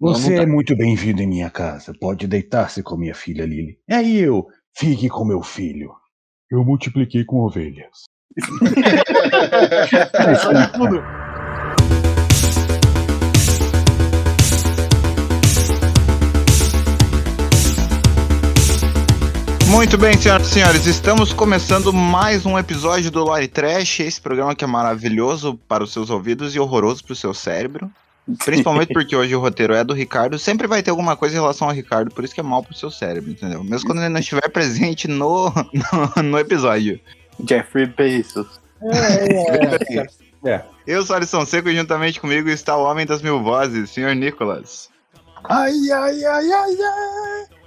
Você é muito bem-vindo em minha casa. Pode deitar-se com minha filha Lily. É eu. Fique com meu filho. Eu multipliquei com ovelhas. Sabe tudo. Muito bem, senhoras e senhores, estamos começando mais um episódio do Lore Trash, esse programa que é maravilhoso para os seus ouvidos e horroroso para o seu cérebro. Principalmente porque hoje o roteiro é do Ricardo, sempre vai ter alguma coisa em relação ao Ricardo, por isso que é mal pro seu cérebro, entendeu? Mesmo quando ele não estiver presente no, no, no episódio. Jeffrey Bezos. É, é. Eu sou Alisson Seco e juntamente comigo está o homem das mil vozes, senhor Nicolas. Ai, ai, ai, ai, ai.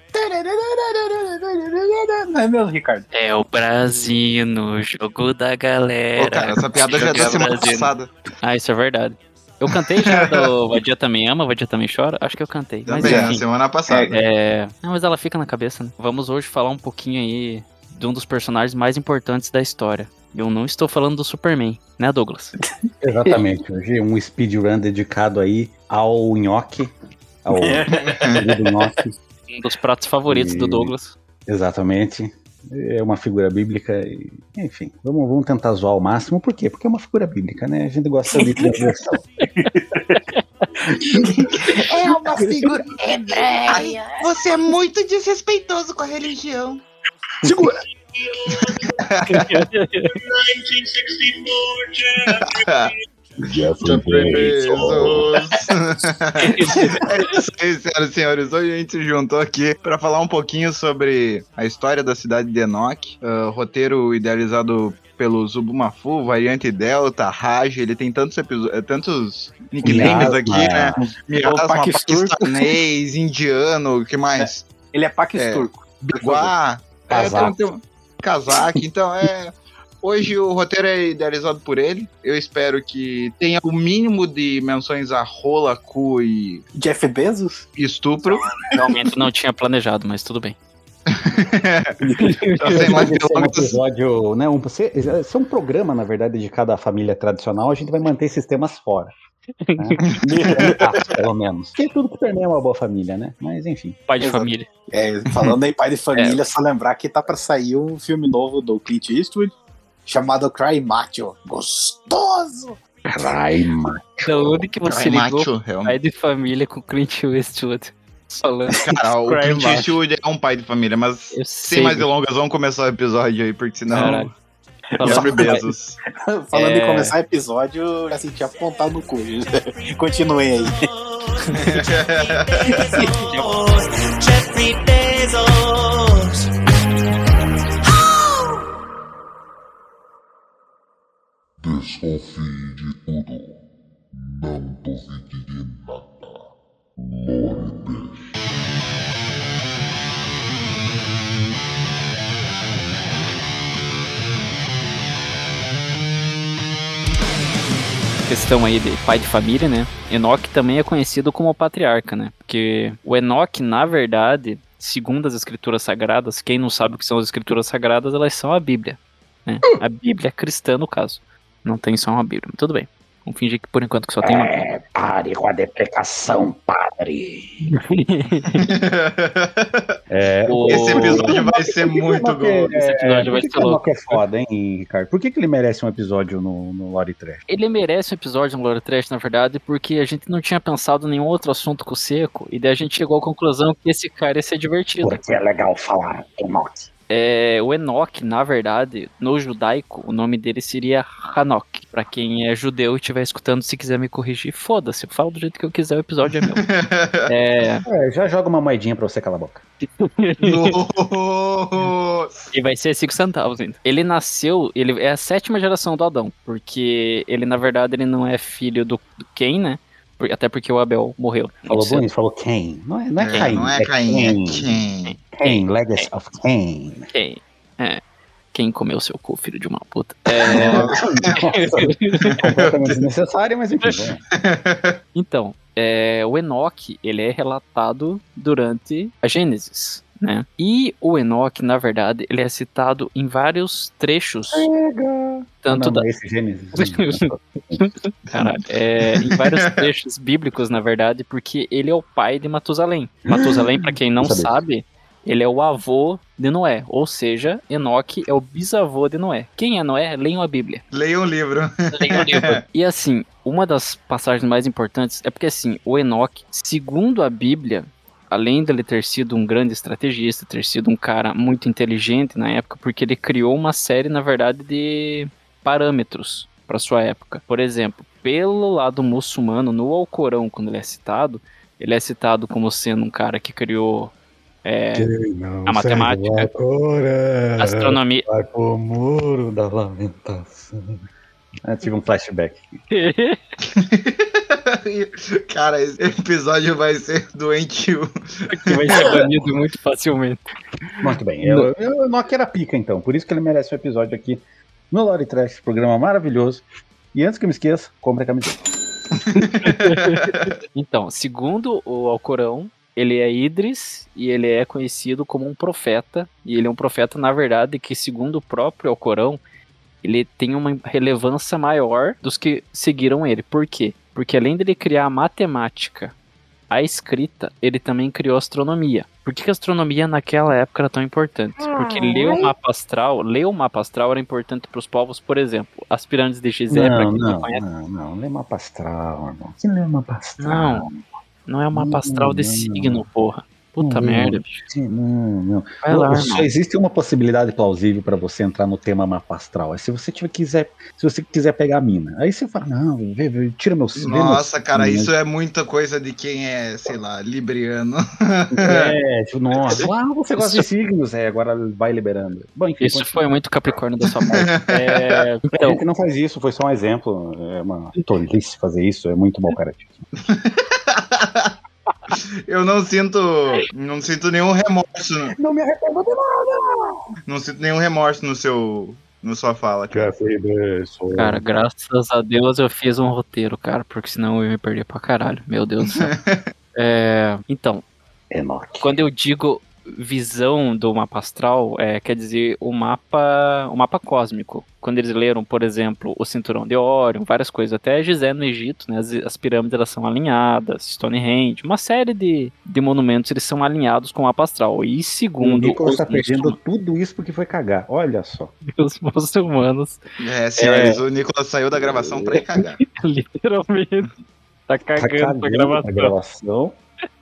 Não é mesmo, Ricardo? É o Brasino, jogo da galera. Ô, cara, essa piada já é da semana passada. Ah, isso é verdade. Eu cantei já do Vadia Também Ama, Vadia Também Chora? Acho que eu cantei. Mas Também, na enfim. semana passada. É... Não, mas ela fica na cabeça, né? Vamos hoje falar um pouquinho aí de um dos personagens mais importantes da história. Eu não estou falando do Superman, né, Douglas? Exatamente. Hoje um speedrun dedicado aí ao nhoque. Ao querido nhoque. Um dos pratos favoritos do E- Douglas. Exatamente. É uma figura bíblica. e, enfim, vamos, vamos tentar zoar ao máximo. Por quê? Porque é uma figura bíblica, né? A gente gosta de transgressão. É uma figura hebreia. Você é muito desrespeitoso com a religião. Segura! Jeffrey Bezos. é isso aí, senhoras e senhores. Hoje a gente se juntou aqui para falar um pouquinho sobre a história da cidade de Enoch, ah, roteiro idealizado pelo Zubumafu, variante Delta, Raj, ele tem tantos episódios, tantos nicknames Miasma. aqui, né? Miasma, paquistanês, indiano, o que mais? Ele é paquisturco. Biguá, é, Casaco. tem- tem- casaco. Então é. Hoje o roteiro é idealizado por ele. Eu espero que tenha o mínimo de menções a rola, cu e Jeff Bezos? estupro. Realmente não tinha planejado, mas tudo bem. Então, sem mais Esse é um episódio, né? Um, se, é um programa, na verdade, dedicado à família tradicional. A gente vai manter esses temas fora. Né? Ah, pelo menos. Porque tudo que permeia é uma boa família, né? Mas enfim. Pai de Exato. família. É, falando em pai de família, só lembrar que tá pra sair um filme novo do Clint Eastwood chamado Cry Macho. Gostoso! Raima. Da onde que você Ai, ligou macho, realmente. pai de família com Clint Eastwood? Falando. Cara, o Cry Clint macho. Eastwood é um pai de família, mas Eu sem sei. mais delongas, vamos começar o episódio aí, porque senão. Pai- Bezos. Falando É. em começar episódio, eu já senti apontado no cu. Continuei aí. Desconfie de tudo. Não duvide de nada. Lore questão aí de pai de família, né? Enoque também é conhecido como patriarca, né? Porque o Enoque, na verdade, segundo as escrituras sagradas, quem não sabe o que são as escrituras sagradas, elas são a Bíblia, né? A Bíblia cristã, no caso. Não tem só uma Bíblia, mas tudo bem. Vamos fingir que por enquanto que só tem uma. É, pare com a deprecação, padre. É, O- Esse episódio vai ser que que muito bom. é- Esse episódio vai por que ser que louco. Enoch é foda, hein, Ricardo? Por que, que ele merece um episódio no, no Lore Trash? Ele merece um episódio no Glória Trash, na verdade, porque a gente não tinha pensado em nenhum outro assunto com o Seco, e daí a gente chegou à conclusão que esse cara ia ser divertido. Porque é legal falar Enoch. É, o Enoch, na verdade, no judaico, o nome dele seria Hanok. Pra quem é judeu e estiver escutando, se quiser me corrigir, foda-se, eu falo do jeito que eu quiser, o episódio é meu. é, É, já joga uma moedinha pra você calar a boca. E vai ser 5 centavos ainda. Ele nasceu, ele é a sétima geração do Adão, porque ele, na verdade, ele não é filho do, do Cain, né? Até porque o Abel morreu. Falou Cedo. bonito, falou Cain. Não é, não é É, Cain. não é Caim, é Cain. Cain, Legacy of Cain. Quem? É. Quem comeu seu cu, filho de uma puta? É, Completamente desnecessário, mas enfim. vamos. então, é, o Enoch, ele é relatado durante a Gênesis. Né? E o Enoque, na verdade, ele é citado em vários trechos, tanto não, da, esse Gênesis. Caralho, é, em vários trechos bíblicos, na verdade, porque ele é o pai de Matusalém. Matusalém, pra quem não sabe, ele é o avô de Noé, ou seja, Enoque é o bisavô de Noé. Quem é Noé? Leiam a Bíblia. Leia um livro. Leiam o livro. E assim, uma das passagens mais importantes é porque assim, o Enoque, segundo a Bíblia, além dele ter sido um grande estrategista, ter sido um cara muito inteligente na época, porque ele criou uma série, na verdade, de parâmetros para sua época. Por exemplo, pelo lado muçulmano, no Alcorão, quando ele é citado, ele é citado como sendo um cara que criou é, a matemática, a astronomia. Vai pro muro da lamentação. Eu tive um flashback. Cara, esse episódio vai ser doentio. que vai ser banido muito facilmente. Muito bem. Eu, eu, Nokia era pica, então. Por isso que ele merece um episódio aqui no Lore Trash, programa maravilhoso. E antes que eu me esqueça, compre a camiseta. Então, segundo o Alcorão, ele é Idris e ele é conhecido como um profeta. E ele é um profeta, na verdade, que segundo o próprio Alcorão, ele tem uma relevância maior dos que seguiram ele. Por quê? Porque além dele criar a matemática, a escrita, ele também criou a astronomia. Por que, que a astronomia naquela época era tão importante? Porque ler o mapa astral, ler o mapa astral era importante para os povos, por exemplo, as pirâmides de Gizé, pra não, quem não não, conhece. não, não. Lê mapa astral, irmão. Que lê mapa astral? Não, não é o mapa astral de Não, não. signo, porra. Puta Não, merda, bicho. Sim, Não, não. Vai lá, Só irmão. existe uma possibilidade plausível para você entrar no tema mapa astral. É se você tiver, quiser, se você quiser pegar a mina. Aí você fala, não, vê, vê, tira meu vê meu- Nossa, cara, Mas- isso é muita coisa de quem é, sei lá, libriano. É, tipo, nossa, ah, você gosta de signos, é, agora vai liberando. Bom, enfim, Isso foi muito Capricórnio da sua parte. É, A então, gente não faz isso, foi só um exemplo. É uma tolice fazer isso, é muito mau caratismo. Eu não sinto. Não sinto nenhum remorso. Não me arrependo de nada! Não sinto nenhum remorso no seu. No sua fala, cara. Cara, graças a Deus eu fiz um roteiro, cara, porque senão eu ia me perder pra caralho. Meu Deus do céu. É, então, quando eu digo visão do mapa astral, é, quer dizer o mapa, o mapa cósmico. Quando eles leram, por exemplo, o cinturão de Órion, várias coisas, até Gizé no Egito, né, as, as pirâmides elas são alinhadas, Stonehenge, uma série de, de monumentos eles são alinhados com o mapa astral. E O segundo Nicolas os, tá perdendo tudo isso porque foi cagar. Olha só. os muçulmanos, É, senhores, o Nicolas saiu da gravação pra ir cagar. literalmente, tá Tá cagando a cagando gravação. a gravação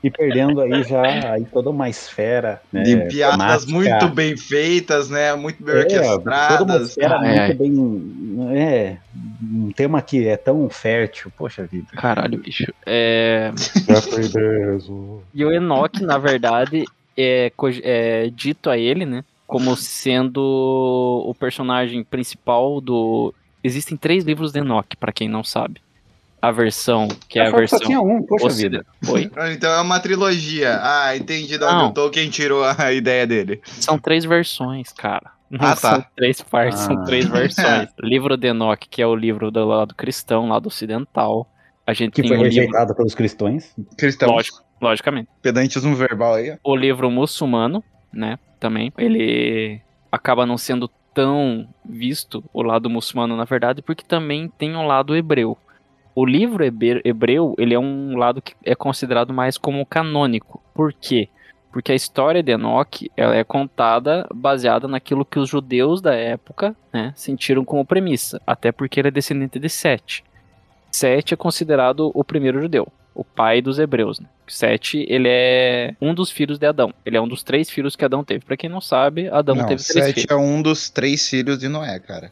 e perdendo aí já aí toda uma esfera né, De piadas temática. muito bem feitas, né? Muito bem É, toda uma orquestradas. esfera Ah, é. muito bem. É, um tema que é tão fértil. Poxa vida. Caralho, bicho. É... E o Enoch, na verdade, é, é dito a ele, né? Como sendo o personagem principal do. Existem três livros de Enoch, pra quem não sabe. A versão, que é a só tinha versão. um, poxa vida. Oi? Ah, Então é uma trilogia. Ah, entendi de onde Tolkien tirou a ideia dele. São três versões, cara. Não Ah, tá. são três partes, são Ah. três versões. livro de Enoch, que é o livro do lado cristão, lado ocidental. A gente Que tem foi livro. rejeitado pelos cristãos. Cristão. Lógico, logicamente. Pedantismo verbal aí. o livro muçulmano, né, também, ele acaba não sendo tão visto, o lado muçulmano, na verdade, porque também tem um lado hebreu. O livro hebre- hebreu, ele é um lado que é considerado mais como canônico. Por quê? Porque a história de Enoch, ela é contada baseada naquilo que os judeus da época, né, sentiram como premissa, até porque ele é descendente de Sete. Sete é considerado o primeiro judeu, o pai dos hebreus, né? Sete, ele é um dos filhos de Adão. Ele é um dos três filhos que Adão teve. Pra quem não sabe, Adão Não, teve três Sete filhos. é um dos três filhos de Noé, cara.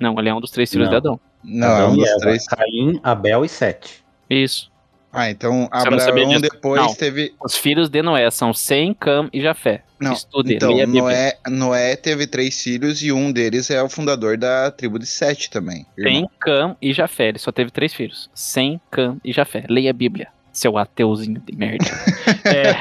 Não, ele é um dos três filhos Não. de Adão. Não, é Adão um e dos Eva, três. Caim, Abel e Sete. Isso. Ah, então Abraão depois Não. teve. Os filhos de Noé são Sem, Cam e Jafé. Não, Estude, então. Noé, Noé teve três filhos e um deles é o fundador da tribo de Sete também. Sem, Cam e Jafé. Ele só teve três filhos. Sem, Cam e Jafé. Leia a Bíblia. Seu ateuzinho de merda. É,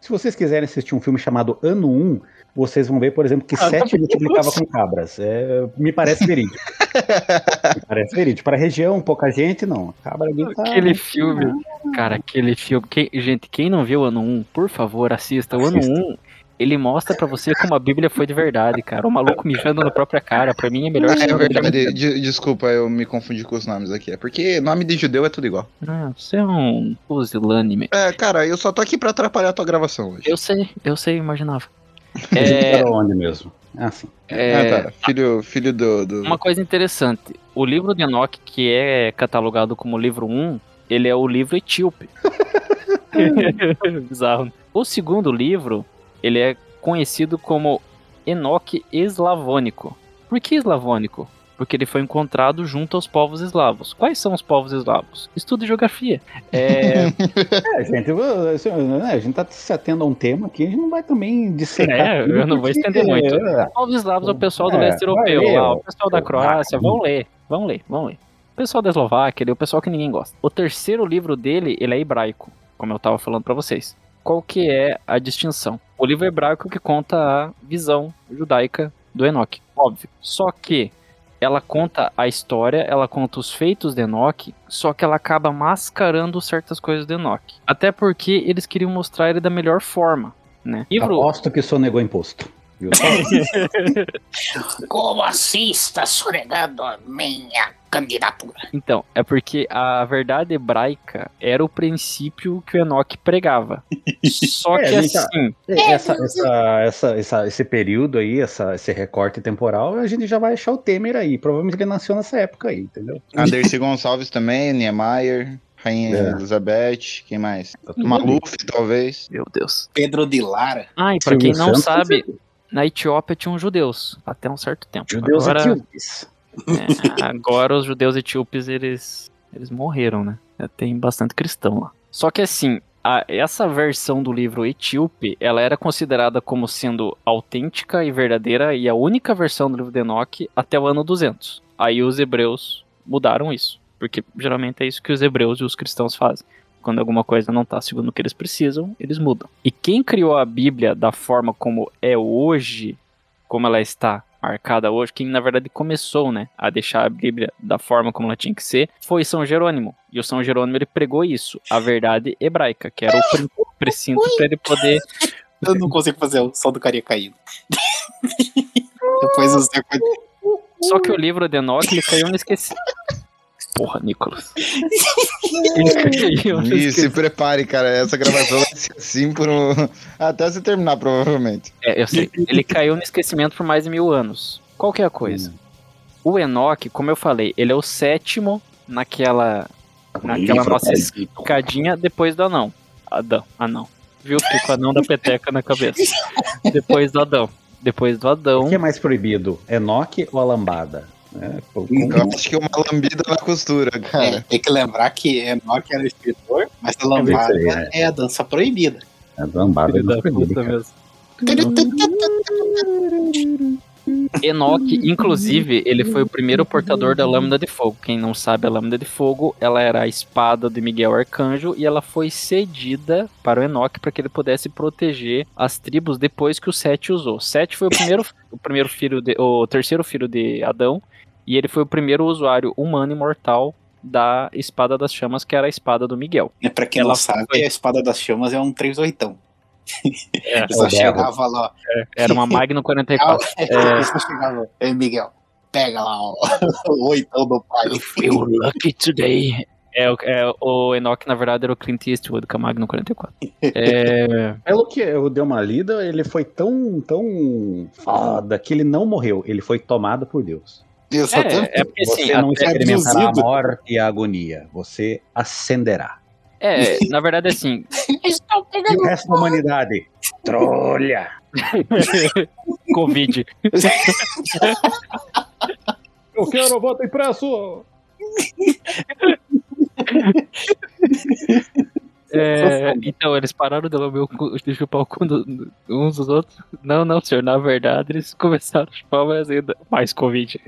Se vocês quiserem assistir um filme chamado Ano 1, vocês vão ver, por exemplo, que sete multiplicava com cabras. É, me parece verídico. me parece verídico. Para a região, pouca gente, não. Cabra ali tá... aquele filme, cara, aquele filme. Quem- gente, quem não viu o ano 1, por favor, assista. O ano Assista. 1, ele mostra pra você como a Bíblia foi de verdade, cara. O maluco mijando na própria cara. Pra mim é melhor É verdade, de- desculpa, eu me confundi com os nomes aqui. É porque nome de judeu é tudo igual. Ah, você é um pusilânime. É, cara, eu só tô aqui pra atrapalhar a tua gravação hoje. Eu sei, eu sei, imaginava. É, Para onde mesmo? Ah, sim. é, Ah, tá. Filho, filho do. do... Uma coisa interessante, o livro de Enoch, que é catalogado como livro 1, ele é o livro etíope. Bizarro. O segundo livro, ele é conhecido como Enoch eslavônico. Por que eslavônico? Porque ele foi encontrado junto aos povos eslavos. Quais são os povos eslavos? Estudo geografia. É, É, gente, assim, né, a gente tá se atendo a um tema aqui, a gente não vai também dissecar. É, eu não vou estender muito. é, Os povos eslavos é o pessoal do É, leste europeu, ler, lá, o pessoal da Croácia, vão ler, vão ler, vão ler. O pessoal da Eslováquia, ele é o pessoal que ninguém gosta. O terceiro livro dele, ele é hebraico, como eu tava falando pra vocês. Qual que é a distinção? O livro hebraico que conta a visão judaica do Enoque, óbvio. Só que ela conta a história, ela conta os feitos de Enoque, só que ela acaba mascarando certas coisas de Enoque. Até porque eles queriam mostrar ele da melhor forma, né? Livro Aposto que sonegou imposto. Viu? Como assim está sonegando a minha candidatura? Então, é porque a verdade hebraica era o princípio que o Enoque pregava. Só É, que a gente- assim, Essa, essa, essa, essa- esse período aí, essa, esse recorte temporal, a gente já vai achar o Temer aí. Provavelmente ele nasceu nessa época aí, entendeu? Anderson Gonçalves também, Niemeyer, Rainha É. Elizabeth, quem mais? Tá. Maluf, talvez. meu Deus. Pedro de Lara. Ah, e pra quem não sabe, na Etiópia tinham judeus até um certo tempo. Judeus agora, etíopes. é, agora os judeus etíopes eles eles morreram, né? Tem bastante cristão lá. Só que assim, a- essa versão do livro etíope, ela era considerada como sendo autêntica e verdadeira e a única versão do livro de Enoque até o ano 200. Aí os hebreus mudaram isso, porque geralmente é isso que os hebreus e os cristãos fazem. Quando alguma coisa não está segundo o que eles precisam, eles mudam. E quem criou a Bíblia da forma como é hoje, como ela está marcada hoje, quem na verdade começou, né, a deixar a Bíblia da forma como ela tinha que ser, foi São Jerônimo. E o São Jerônimo ele pregou isso, a verdade hebraica, que era o precinto para ele poder Eu não consigo fazer o som do carinha caindo. Depois pode... Só que o livro de Enoch, ele caiu no esquecimento. Porra, Nicolas. E se prepare, cara. Essa gravação vai ser assim por um... até se terminar, provavelmente. É, eu sei. Ele caiu no esquecimento por mais de mil anos. Qual que é a coisa? O Enoch, como eu falei, ele é o sétimo naquela, naquela nossa escadinha depois do anão. Adão, anão. Viu? Com o anão da peteca na cabeça. Depois do Adão. Depois do Adão. O que é mais proibido? Enoque ou a lambada? É, pô, Eu acho que uma lambida na costura, É, cara. tem que lembrar que Enoch era escritor, mas a lambada é a dança proibida. a lambada é mais proibida, mesmo. Enoch, inclusive, ele foi o primeiro portador da lâmina de fogo. Quem não sabe, a lâmina de fogo, ela era a espada de Miguel Arcanjo e ela foi cedida para o Enoch para que ele pudesse proteger as tribos depois que o Sete usou. Sete foi o primeiro, o primeiro filho de, o terceiro filho de Adão e ele foi o primeiro usuário humano imortal da espada das chamas, que era a espada do Miguel. É, pra quem Ela não sabe, foi- a espada das chamas é um 38. É, só chegava lá. era uma Magnum 44. Ele só chegava. Ei, Miguel, pega lá ó, o oitão do pai. feel lucky today. É, o- é, o Enoch, na verdade, era o Clint Eastwood com a Magnum 44. É, Pelo que eu dei uma lida, ele foi tão, tão foda que ele não morreu. Ele foi tomado por Deus. É, é porque assim, Você não experimentará a morte e a agonia. Você ascenderá. É, na verdade, assim, E o resto da humanidade? Trolha! Covid. Eu quero voto impresso! É, então, eles pararam de lamber o cu, de chupar o cu do- uns dos outros. Não, não, senhor, na verdade, eles começaram a chupar mais ainda. Mais Covid.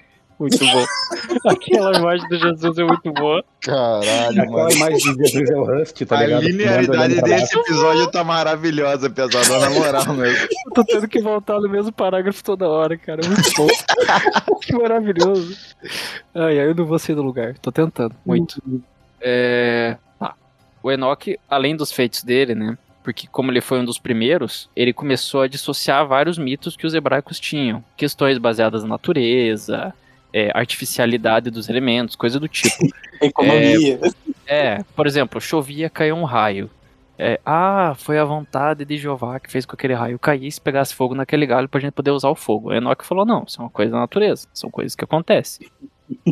Muito bom. Aquela imagem do Jesus é muito boa. Caralho, Aquela imagem de Jesus é o Rust, tá A ligado? linearidade Olhando pra desse episódio tá maravilhosa, pesado, na moral mesmo. Eu tô tendo que voltar no mesmo parágrafo toda hora, cara. Muito bom. que maravilhoso. Ai, ai, eu não vou sair do lugar. Tô tentando, muito. É... Tá. O Enoch, além dos feitos dele, né? Porque como ele foi um dos primeiros, ele começou a dissociar vários mitos que os hebraicos tinham. Questões baseadas na natureza, é, artificialidade dos elementos, coisa do tipo. Economia. É, por exemplo, chovia, caiu um raio. É, ah, foi a vontade de Jeová que fez com que aquele raio caísse e pegasse fogo naquele galho pra gente poder usar o fogo. O Enoch falou: não, isso é uma coisa da natureza, são coisas que acontecem.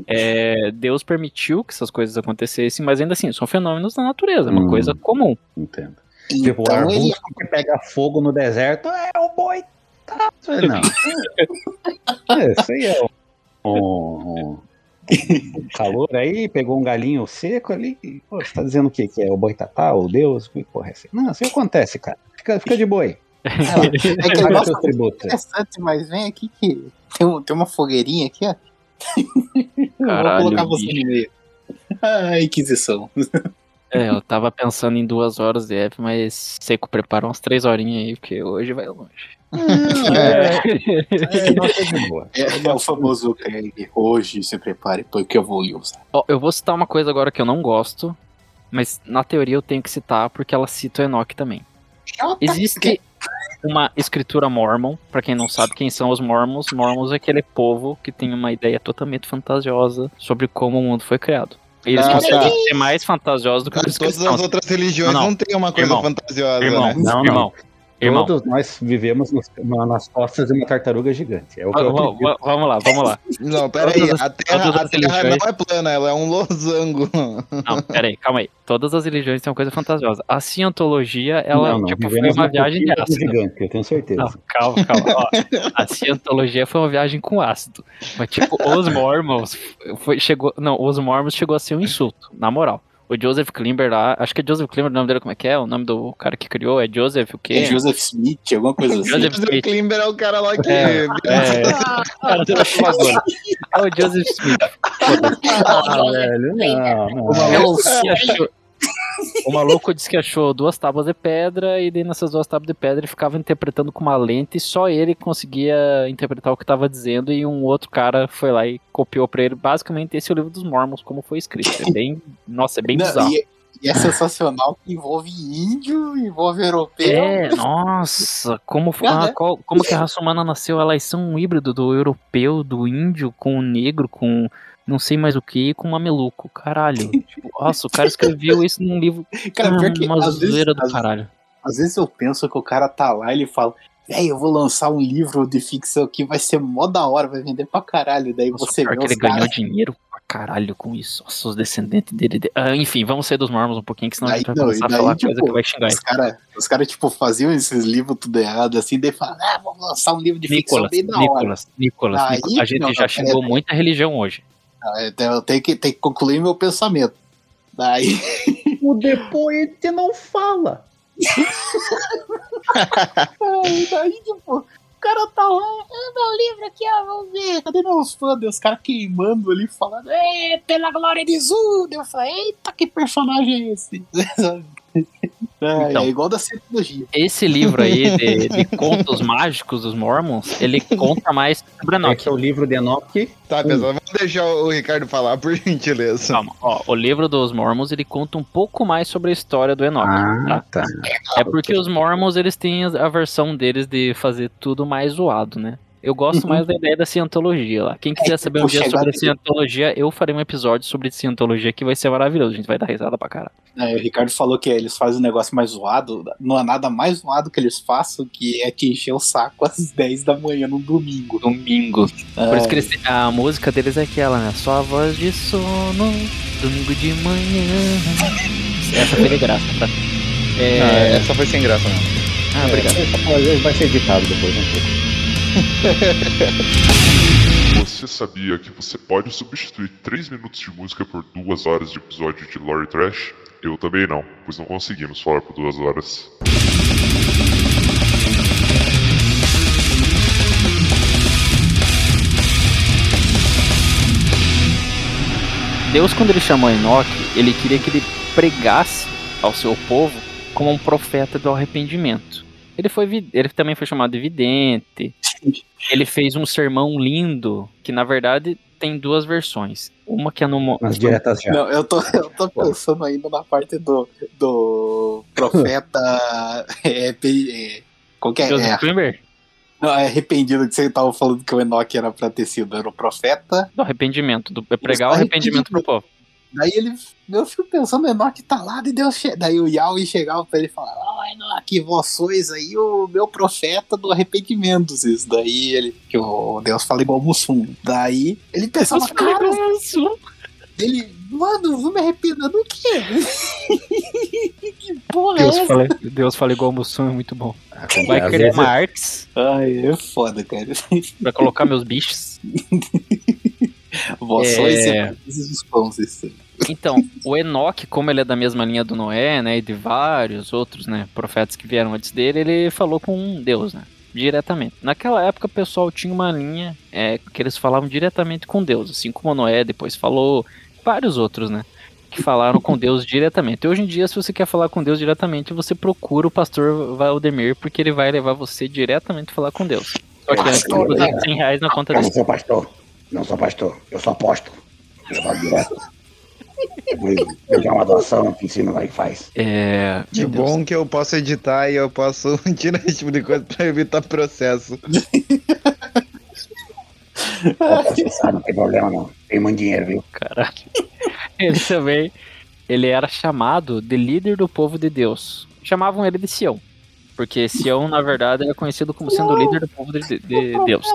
É, Deus permitiu que essas coisas acontecessem, mas ainda assim, são fenômenos da natureza, é uma Hum. coisa comum. Entendo. Tipo, o Então ele arbusto que pega fogo no deserto é o boi. Não. É, Isso aí é um- um calor aí, pegou um galinho seco ali. e, Pô, você tá dizendo o quê? Que é o boitatá, o Deus? Que porra é essa? Não, isso aí acontece, cara. Fica, fica de boi. É que negócio seus tributos. interessante, mas vem aqui que tem, um- tem uma fogueirinha aqui, ó. Caralho, Vou colocar você bicho. no meio. Ah, Inquisição. É, eu tava pensando em duas horas de F, mas Seco prepara umas três horinhas aí, porque hoje vai longe. É, não, tá de boa. É, é o famoso é, hoje se prepare, porque eu vou lhe usar. Ó, eu vou citar uma coisa agora que eu não gosto, mas na teoria eu tenho que citar porque ela cita o Enoch também. Existe uma escritura mormon, pra quem não sabe quem são os mormons, mormons é aquele povo que tem uma ideia totalmente fantasiosa sobre como o mundo foi criado. E eles Ah, conseguem tá. ser mais fantasiosos do que os Todas cristãos. as outras religiões Não, não, não. tem uma coisa Irmão, fantasiosa, Irmão, né? Não, não. irmão, irmão. Todos nós vivemos nos- na- nas costas de uma tartaruga gigante. É o que eu Va- va- acredito. va- Vamos lá, vamos lá. Não, pera aí, Todas as- a Terra, a terra não é plana, ela é um losango. Não, peraí, calma aí. Todas as religiões têm uma coisa fantasiosa. A cientologia, ela, não, não, tipo, foi uma viagem de ácido. gigante, eu tenho certeza. Não, calma, calma. Ó, a cientologia foi uma viagem com ácido. Mas, tipo, os mormons foi, chegou. Não, os mormons chegou a ser um insulto, na moral. O Joseph Klimber lá, acho que é Joseph Klimber, o nome dele como é que é? O nome do cara que criou é Joseph o quê? É Joseph Smith, alguma coisa assim. Joseph Joseph Smith. Klimber é o cara lá que. É, é, cara. É o Joseph Smith. Ah, velho, não, não. O maluco, achou, o maluco disse que achou duas tábuas de pedra e daí nessas duas tábuas de pedra ele ficava interpretando com uma lente e só ele conseguia interpretar o que estava dizendo e um outro cara foi lá e copiou pra ele. Basicamente esse é o livro dos Mormons, como foi escrito. É bem, nossa, é bem Não, bizarro. e, e é sensacional que envolve índio, envolve europeu. É, nossa, como, foi- ah, qual- como que a raça humana nasceu? Elas são um híbrido do europeu, do índio, com o negro, com não sei mais o que, com mameluco. Caralho. Tipo, nossa, o cara escreveu isso num livro. Cara, pior que uma zoeira do às, caralho. às vezes eu penso que o cara tá lá e ele fala, véi, eu vou lançar um livro de ficção que vai ser mó da hora, vai vender pra caralho. Daí Nossa, você vê que ele ganhou caras. dinheiro pra caralho com isso. Nossa, os descendentes dele. de- Ah, enfim, vamos sair dos Mormons um pouquinho, que senão a Daí- gente vai não, começar a falar tipo, coisa que vai xingar Os caras, cara, tipo, faziam esses livros tudo errado, assim, daí falavam, ah, vamos lançar um livro de ficção Nicolas, bem da hora. Nicolas, Nicolas, Aí, Nicolas, a gente não, já xingou peraí. muita religião hoje. Ah, então Eu tenho que, tenho que concluir meu pensamento. Daí, O você não fala. Aí, daí, tipo, o cara tá lá, ah, meu livro aqui, ó, vamos ver, cadê meus fãs? Os caras queimando ali, falando, é, pela glória de Zuda. Eu falei, eita, que personagem é esse? É, Então. é igual da cientologia. Esse livro aí de, de contos mágicos dos Mormons, ele conta mais sobre Enoch. Esse é o livro de Enoch. Tá, pessoal, vamos deixar o Ricardo falar, por gentileza. Calma, ó, o livro dos Mormons ele conta um pouco mais sobre a história do Enoch. Ah, tá. É porque os Mormons eles têm a a versão deles de fazer tudo mais zoado, né? Eu gosto mais da ideia da cientologia lá. Quem quiser saber um dia sobre cientologia, eu farei um episódio sobre cientologia que vai ser maravilhoso. A gente vai dar risada pra caralho. É, o Ricardo falou que eles fazem um negócio mais zoado. Não há nada mais zoado que eles façam que é te encher o saco às 10 da manhã no domingo. Domingo. Por É, isso que eles, a música deles é aquela, né? Só a voz de sono, domingo de manhã. Essa foi de graça, tá? Ah, É... essa foi sem graça, não. Ah, obrigado. É, vai ser editado depois, um pouco. Você sabia que você pode substituir 3 minutos de música por 2 horas de episódio de Lore Trash? Eu também não, pois não conseguimos falar por 2 horas. Deus, quando ele chamou Enoque, ele queria que ele pregasse ao seu povo como um profeta do arrependimento. Ele, foi, ele também foi chamado de vidente. Ele fez um sermão lindo, que na verdade tem duas versões. Uma que é no. Nas diretas já. Não, eu tô, eu tô pensando ainda na parte do, do profeta. é, pe- é, qual que é? Joseph É, Klimber, não, é arrependido que você tava falando que o Enoque era pra ter sido, era o profeta. do arrependimento, do, é pregar o arrependimento pro povo. Daí ele. Eu fico pensando, o Enoque tá lá, e Deus che... daí o Yahweh chegava pra ele e falava: Ó, Enoque, vós sois aí o meu profeta do arrependimento. Isso daí ele. Que o Deus fala igual Mussum. Daí ele pensava, cara, ele. Mano, vou me arrepender do quê? que porra é Deus essa? fala, Deus fala igual o Mussum, é muito bom. Vai criar vezes- uma Ai, é foda, cara. pra colocar meus bichos. Vós É. sois pães. Então, o Enoque, como ele é da mesma linha do Noé, né, e de vários outros, né, profetas que vieram antes dele, ele falou com Deus, né, diretamente. Naquela época, o pessoal tinha uma linha é, que eles falavam diretamente com Deus, assim como o Noé depois falou, vários outros, né, que falaram com Deus diretamente. Hoje em dia, se você quer falar com Deus diretamente, você procura o pastor Valdemir, porque ele vai levar você diretamente a falar com Deus. Só que antes, Pastor, você né? 100 reais na conta dele. pastor. Não sou pastor. Eu sou apóstolo. Eu falo direto. Eu já uma doação, eu te ensino lá e faz. É... Que Deus. bom que eu posso editar e eu posso tirar esse tipo de coisa pra evitar processo. Pode processar, não tem problema não. Tem muito dinheiro, viu? Caralho. Ele também. Ele era chamado de líder do povo de Deus. Chamavam ele de Sião. Porque Sião, na verdade, era conhecido como sendo o líder do povo de, de Deus.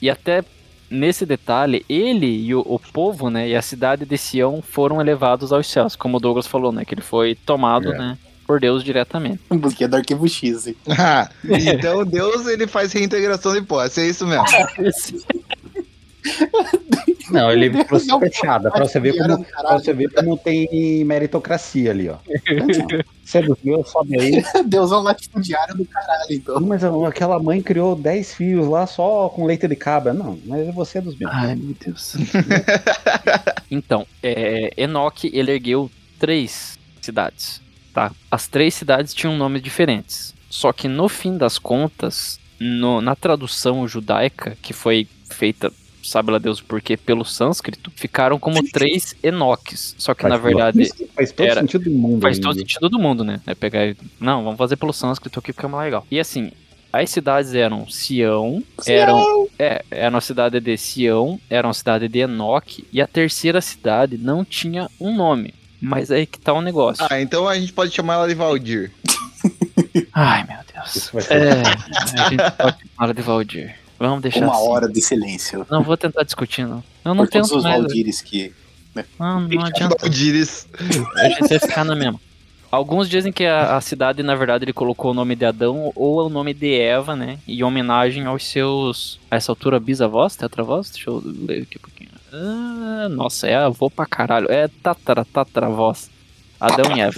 E até nesse detalhe, ele e o, o povo, né, e a cidade de Sião foram elevados aos céus, como o Douglas falou, né, que ele foi tomado, É. né, por Deus diretamente. Porque é do arquivo X. hein? Ah, então Deus ele faz reintegração de posse, é isso mesmo. Não, ele trouxe fechada, pra você ver como, pra caralho. você ver como tem meritocracia ali, ó. Você é do Deus, sobe aí. Deus é um latifundiário do caralho, então. Mas aquela mãe criou 10 filhos lá só com leite de cabra. Não, mas você é dos meus. Ai, meu Deus. então, é, Enoque, ele ergueu três cidades, tá? As três cidades tinham nomes diferentes. Só que no fim das contas, no- na tradução judaica, que foi feita, sabe lá Deus por quê, pelo sânscrito, ficaram como três Enoques. Só que Faz na verdade isso faz todo era- sentido do mundo. faz em todo dia. sentido do mundo, né? É pegar. Não, vamos fazer pelo sânscrito aqui porque é mais legal. E assim, as cidades eram Sião, eram. É, era uma cidade de Sião, era uma cidade de Enoque, e a terceira cidade não tinha um nome. Mas aí que tá o negócio. Ah, então a gente pode chamar ela de Valdir. Ai, meu Deus. É, a gente pode chamar de Valdir. Vamos deixar Uma assim. hora de silêncio. Não vou tentar discutir, não. Eu não Por todos os mais. Valdires que. Não, não adianta. Valdires. A gente vai ficar na mesma. Alguns dizem que a, a cidade, na verdade, ele colocou o nome de Adão ou o nome de Eva, né? Em homenagem aos seus. A essa altura, bisavós, tetravós? Deixa eu ler aqui um pouquinho. Ah, nossa, é avô pra caralho. É tatara, tataravós. Adão e Eva.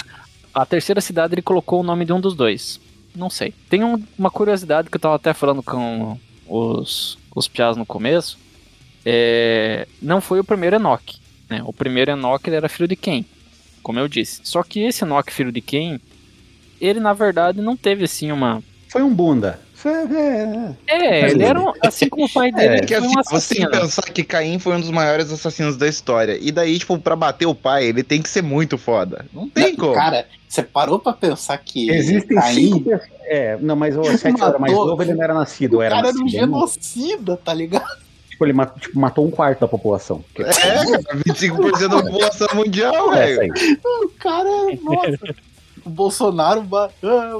A terceira cidade, ele colocou o nome de um dos dois. Não sei. Tem um- uma curiosidade que eu tava até falando com os, os piás no começo. É, não foi o primeiro Enoque. Né? O primeiro ele era filho de quem? como eu disse. Só que esse Enoch, filho de Cain, ele na verdade não teve assim uma. Foi um bunda. É, É, ele era um, assim como o pai dele, É, ele Que assim, um você tem assassino. que pensar que Caim foi um dos maiores assassinos da história. E daí, tipo, pra bater o pai, ele tem que ser muito foda. Não tem Não, como. Cara, você parou pra pensar que Existem Caim, cinco pessoas. É, não, mas o Sete era mais novo, ele não era nascido. o Era cara era um nascido. Ele não- genocida, tá ligado? tipo, ele matou, tipo, matou um quarto da população. É, cara, 25% da população mundial, É, velho. aí. O cara, nossa. o Bolsonaro, ah,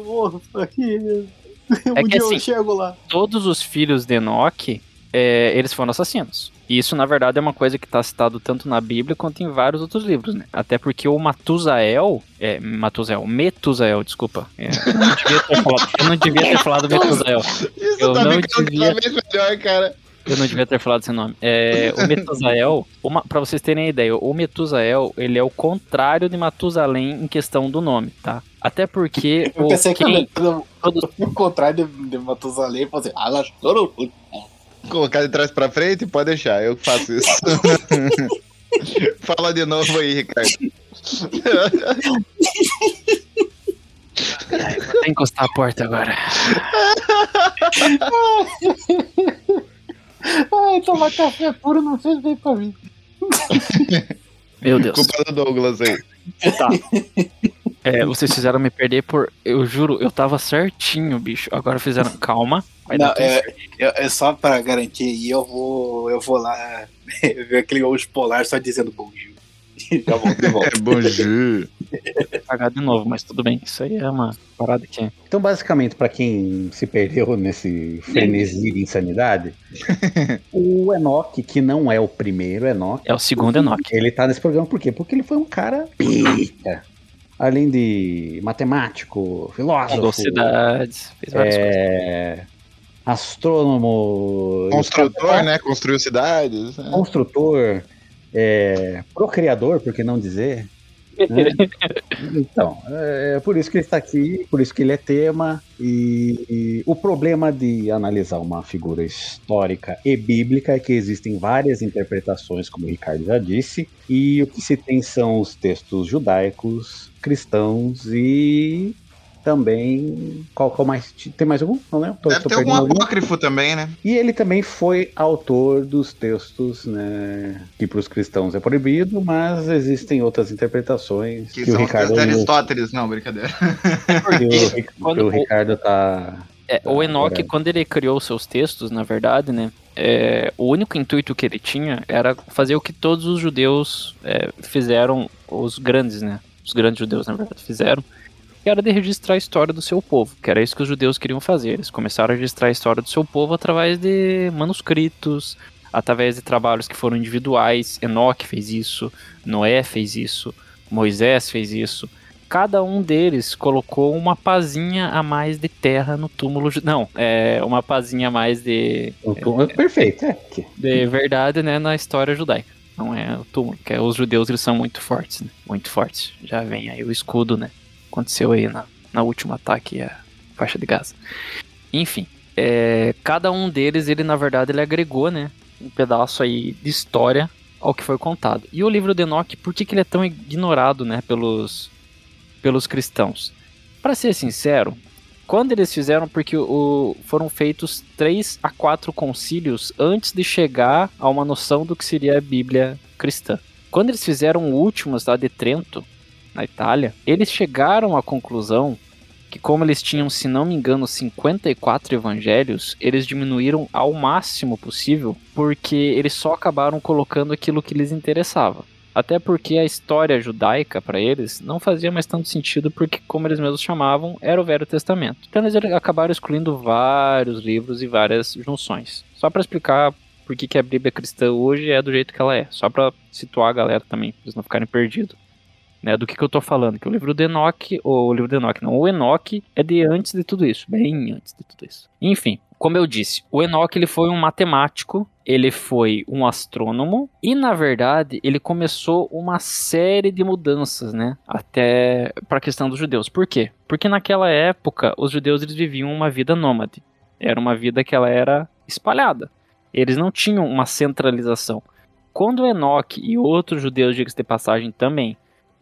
vou aqui. É que eu assim- chego lá. Todos os filhos de Enoch, é, eles foram assassinos. E isso, na verdade, é uma coisa que está citado tanto na Bíblia quanto em vários outros livros, né? Até porque o Matusael, é, Matusael, Metusael, desculpa. É, eu, não devia ter falado, eu não devia ter falado Metusael. Isso Eu tá não devia- melhor, cara. Eu não devia ter falado esse nome. É, o Metusael, uma, pra vocês terem ideia, o Metusael, ele é o contrário de Matusalém em questão do nome, tá? Até porque Eu o pensei que quem, eu, o contrário de, de Matusalém, fazer. Ah, lá, chorou. Colocar de trás pra frente, pode deixar, eu que faço isso. Fala de novo aí, Ricardo. Vou até encostar a porta agora. Ai, tomar café puro não fez bem pra mim. Meu Deus. Culpa do Douglas aí. Tá. É, vocês fizeram me perder por. Eu juro, eu tava certinho, bicho. Agora fizeram. Calma. Vai Não, é, é, é só pra garantir aí, eu vou, eu vou lá ver aquele urso polar só dizendo bom dia. Já volto de volta. É bonjour. Pagar de novo, mas tudo bem. Isso aí é uma parada que é. Então, basicamente, pra quem se perdeu nesse frenesi de insanidade, o Enoch, que não é o primeiro Enoch, É o segundo Enoch. ele tá nesse programa por quê? Porque ele foi um cara pica. Além de matemático, filósofo, Fundou cidades, fez várias coisas. é, astrônomo, Construtor, né? Construiu cidades. né? construtor, é, procriador, por que não dizer? Né? Então, é por isso que ele está aqui, por isso que ele é tema. E, e o problema de analisar uma figura histórica e bíblica é que existem várias interpretações, como o Ricardo já disse, e o que se tem são os textos judaicos, cristãos e também. Qual, qual mais? Tem mais algum? Não lembro. Tô- Deve tô ter algum algum. apócrifo também, né? E ele também foi autor dos textos, né, que para os cristãos é proibido, mas existem outras interpretações Que, que, o são os Ricardo textos de Aristóteles. Não, brincadeira. que o, Quando o o- Ricardo tá É, o Tá, Enoch, verdade. quando ele criou seus textos, na verdade, né? é, o único intuito que ele tinha era fazer o que todos os judeus é, fizeram, os grandes, né? Os grandes judeus, na verdade, fizeram, que era de registrar a história do seu povo, que era isso que os judeus queriam fazer. Eles começaram a registrar a história do seu povo através de manuscritos, através de trabalhos que foram individuais. Enoch fez isso, Noé fez isso, Moisés fez isso cada um deles colocou uma pazinha a mais de terra no túmulo. Não, é uma pazinha a mais de, um tu- perfeito, é de verdade, né, na história judaica. Não é o túmulo, que é, os judeus eles são muito fortes, né? Muito fortes. Já vem aí o escudo, né? Aconteceu aí na, na último ataque à faixa de Gaza. Enfim, é, cada um deles, ele na verdade, ele agregou, né? Um pedaço aí de história ao que foi contado. E o livro de Enoch, por que, que ele é tão ignorado, né, pelos, pelos cristãos? Para ser sincero, quando eles fizeram, porque o, foram feitos três a quatro concílios antes de chegar a uma noção do que seria a Bíblia cristã. Quando eles fizeram o último lá de Trento, na Itália, eles chegaram à conclusão que como eles tinham, se não me engano, 54 evangelhos, eles diminuíram ao máximo possível, porque eles só acabaram colocando aquilo que lhes interessava. Até porque a história judaica para eles não fazia mais tanto sentido, porque, como eles mesmos chamavam, era o Velho Testamento. Então eles acabaram excluindo vários livros e várias junções. Só para explicar por que, que a Bíblia cristã hoje é do jeito que ela é. Só para situar a galera também, pra eles não ficarem perdidos. Né, do que, que eu tô falando? Que o livro do Enoch, ou o livro do Enoch, não, o Enoch é de antes de tudo isso, bem antes de tudo isso. Enfim, como eu disse, o Enoch ele foi um matemático, ele foi um astrônomo e na verdade ele começou uma série de mudanças, né, até para a questão dos judeus. Por quê? Porque naquela época os judeus eles viviam uma vida nômade. Era uma vida que ela era espalhada. Eles não tinham uma centralização. Quando Enoch e outros judeus, diga-se de passagem, também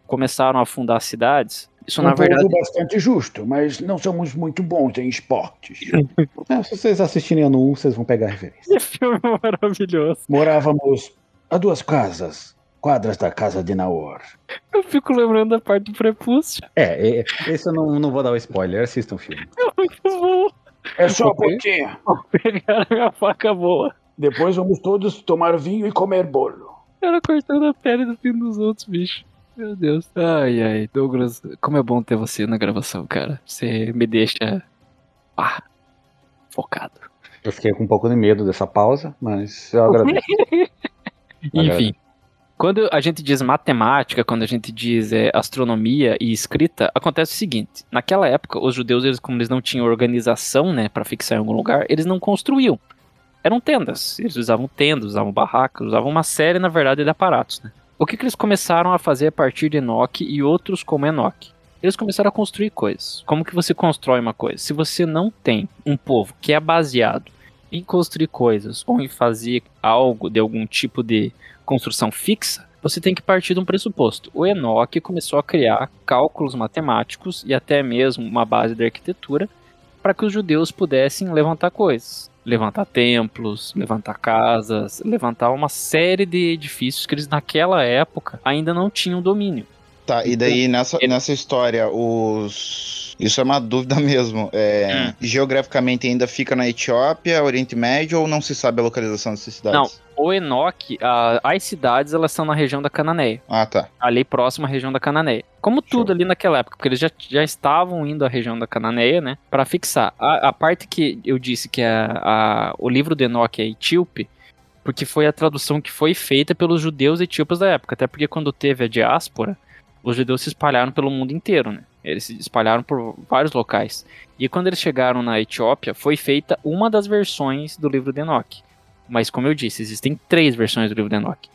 começaram a fundar cidades, isso na verdade bastante justo, mas não somos muito bons em esportes. É, se vocês assistirem ano 1, vocês vão pegar a referência. Esse filme é maravilhoso. Morávamos a duas casas, quadras da casa de Naor. Eu fico lembrando da parte do prepúcio. É, é, esse eu não, não vou dar o spoiler, assistam o filme. É muito bom. É só um pouquinho. Pegaram minha faca boa. Depois vamos todos tomar vinho e comer bolo. Ela cortando a pele do fim dos outros, bicho. Meu Deus. Ai, ai, Douglas, como é bom ter você na gravação, cara. Você me deixa. Ah, focado. Eu fiquei com um pouco de medo dessa pausa, mas eu agradeço. Enfim. Quando a gente diz matemática, quando a gente diz é, astronomia e escrita, acontece o seguinte: naquela época, os judeus, eles, como eles não tinham organização, né, para fixar em algum lugar, eles não construíam. Eram tendas. Eles usavam tendas, usavam barracas, usavam uma série, na verdade, de aparatos. Né? O que, que eles começaram a fazer a partir de Enoch e outros como Enoch? Eles começaram a construir coisas. Como que você constrói uma coisa? Se você não tem um povo que é baseado em construir coisas ou em fazer algo de algum tipo de construção fixa, você tem que partir de um pressuposto. O Enoch começou a criar cálculos matemáticos e até mesmo uma base de arquitetura para que os judeus pudessem levantar coisas. Levantar templos, levantar casas, levantar uma série de edifícios que eles naquela época ainda não tinham domínio. Tá, e daí nessa, nessa história, os. Isso é uma dúvida mesmo. É, Geograficamente ainda fica na Etiópia, Oriente Médio, ou não se sabe a localização dessas cidades? Não, o Enoch, a- as cidades elas são na região da Cananéia, Ah, tá. ali próximo à região da Cananéia. Como tudo ali naquela época, porque eles já, já estavam indo à região da Cananéia, né, para fixar. A, a parte que eu disse que a, a- o livro do Enoch é etíope, porque foi a tradução que foi feita pelos judeus etíopes da época, até porque quando teve a diáspora, os judeus se espalharam pelo mundo inteiro, né? Eles se espalharam por vários locais. E quando eles chegaram na Etiópia, foi feita uma das versões do livro de Enoch. Mas como eu disse, existem três versões do livro de Enoch.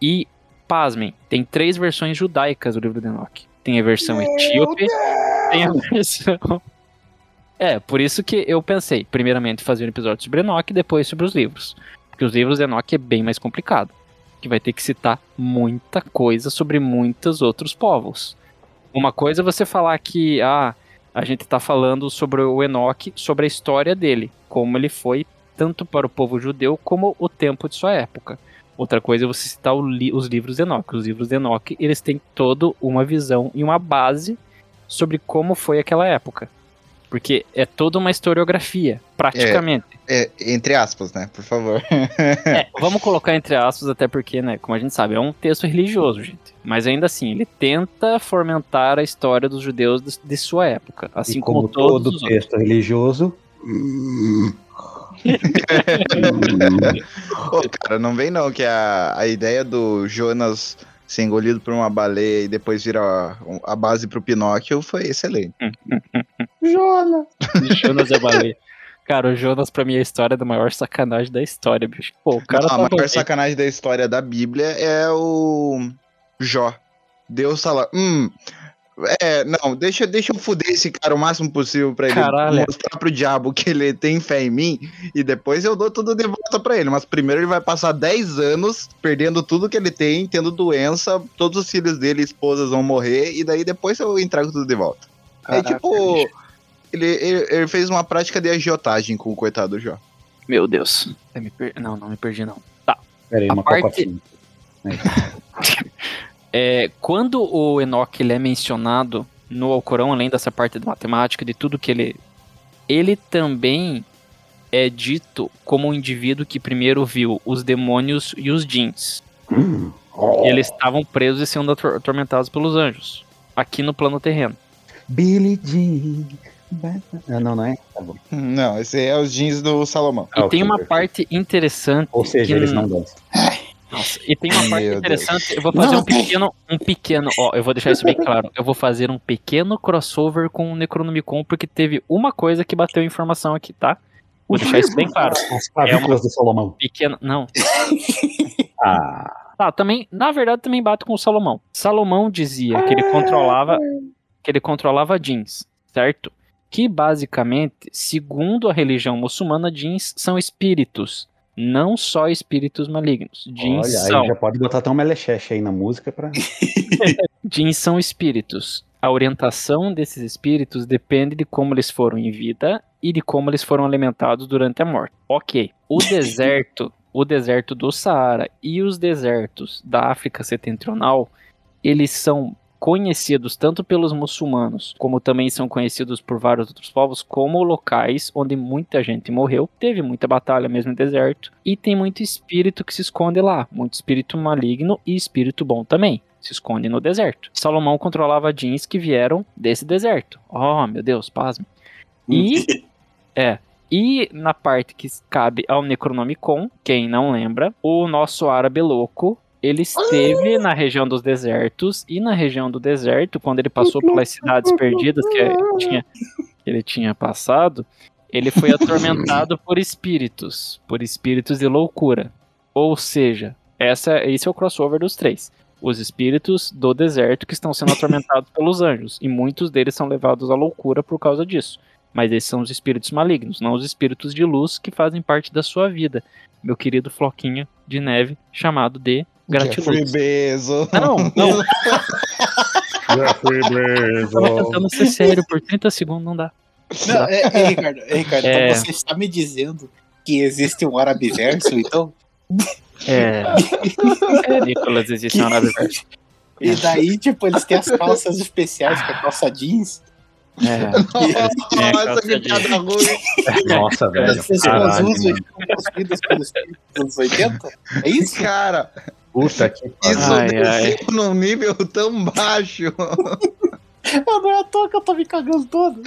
E, pasmem, tem três versões judaicas do livro de Enoch. Tem a versão etíope, tem a versão... É, por isso que eu pensei, primeiramente, fazer um episódio sobre Enoch e depois sobre os livros. Porque os livros de Enoch é bem mais complicado. Que vai ter que citar muita coisa sobre muitos outros povos. Uma coisa é você falar que, ah, a gente tá falando sobre o Enoch, sobre a história dele, como ele foi tanto para o povo judeu como o tempo de sua época. Outra coisa é você citar li- os livros de Enoch. Os livros de Enoch, eles têm toda uma visão e uma base sobre como foi aquela época. Porque é toda uma historiografia, praticamente. É, entre aspas, né? Por favor. É, vamos colocar entre aspas, até porque, né, como a gente sabe, é um texto religioso, gente. Mas ainda assim, ele tenta fomentar a história dos judeus de, de sua época. Assim e como, como todos todo os outros. texto religioso. Ô, cara, não vem não, que a, a ideia do Jonas ser engolido por uma baleia e depois virar a, a base pro Pinóquio foi excelente. Jonas! Jonas é baleia. Cara, o Jonas pra mim é a história da maior sacanagem da história, bicho. Pô, o cara Não, tá a maior rolando. sacanagem da história da Bíblia é o Jó. Deus tá lá. Hum. É, não, deixa, deixa eu fuder esse cara o máximo possível pra ele Caralho. mostrar pro diabo que ele tem fé em mim e depois eu dou tudo de volta pra ele. Mas primeiro ele vai passar 10 anos perdendo tudo que ele tem, tendo doença, todos os filhos dele e esposas vão morrer e daí depois eu entrego tudo de volta. é Caraca, tipo. Ele, ele, ele fez uma prática de agiotagem com o coitado do Jó. Meu Deus. Per- Não, não me perdi, não. Peraí, A uma parte-. É, quando o Enoch ele é mencionado no Alcorão, além dessa parte de matemática, de tudo que ele. Ele também é dito como um indivíduo que primeiro viu os demônios e os jeans. Hum. Eles estavam presos e sendo ator- atormentados pelos anjos. Aqui no plano terreno. Billy Jean. Ah, não, não é? Tá bom. Não, esse é os jeans do Salomão. E Ah, tem uma parte interessante. Ou seja, que- eles não dançam. Nossa, e tem uma parte Meu interessante. Eu vou fazer Não, um pequeno, um pequeno. Ó, eu vou deixar isso bem claro. Eu vou fazer um pequeno crossover com o Necronomicon, porque teve uma coisa que bateu informação aqui, tá? Vou deixar isso bem claro. As clavículas do Salomão. Pequeno. Não. Ah, Tá, também. Na verdade, também bate com o Salomão. Salomão dizia que ele controlava. Que ele controlava jeans, certo? Que basicamente, segundo a religião muçulmana, jeans são espíritos. Não só espíritos malignos. Jeans olha, são. já pode botar até um melecheche aí na música pra. Jeans são espíritos. A orientação desses espíritos depende de como eles foram em vida e de como eles foram alimentados durante a morte. Ok. O deserto, o deserto do Saara e os desertos da África Setentrional, eles são conhecidos tanto pelos muçulmanos, como também são conhecidos por vários outros povos, como locais onde muita gente morreu, teve muita batalha mesmo no deserto, e tem muito espírito que se esconde lá, muito espírito maligno e espírito bom também se esconde no deserto. Salomão controlava jeans que vieram desse deserto. Oh, meu Deus, pasme. E é, e na parte que cabe ao Necronomicon, quem não lembra, o nosso árabe louco, ele esteve na região dos desertos e na região do deserto, quando ele passou pelas cidades perdidas que ele tinha, que ele tinha passado, ele foi atormentado por espíritos, por espíritos de loucura. Ou seja, essa, esse é o crossover dos três os espíritos do deserto que estão sendo atormentados pelos anjos, e muitos deles são levados à loucura por causa disso. Mas esses são os espíritos malignos, não os espíritos de luz que fazem parte da sua vida, meu querido floquinho de neve chamado de Jeffrey Gratiluz. Bezos. Não, não, Jeffrey eu tava Bezos. tentando ser sério por 30 segundos, não dá. Não, é, é, Ricardo, é, Ricardo É. então você está me dizendo que existe um árabe verso, então? É. é Nicolas, existe uma nave verso. E daí, tipo, eles têm as calças especiais, que é calça jeans. É. Nossa, que piada ruim. Nossa, velho. As pessoas usam e possuídas pelos anos 80? É isso? Cara, Puta que isso pariu. Ai, desceu num nível tão baixo. Ah, não é à toa que eu tô me cagando todo.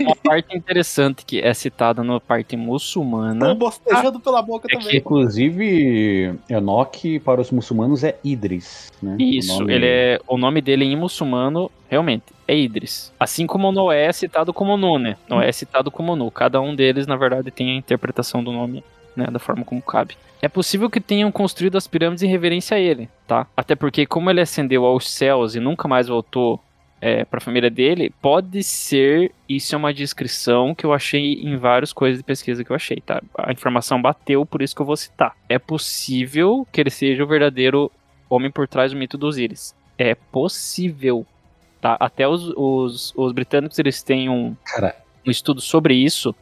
Uma parte interessante que é citada na parte Tô muçulmana bostejando pela boca é também. que Inclusive, Enoque para os muçulmanos é Idris, né? O Isso, nome- ele é. O nome dele em muçulmano, realmente, é Idris. Assim como Noé é citado como Nu, né? Noé é citado como Nu. Cada um deles, na verdade, tem a interpretação do nome, né? Da forma como cabe. É possível que tenham construído as pirâmides em reverência a ele, tá? Até porque, como ele ascendeu aos céus e nunca mais voltou é, para a família dele, pode ser. Isso é uma descrição que eu achei em várias coisas de pesquisa que eu achei, tá? A informação bateu, por isso que eu vou citar. É possível que ele seja o verdadeiro homem por trás do mito dos Íris. É possível, tá? Até os, os, os britânicos eles têm um, Cara, um estudo sobre isso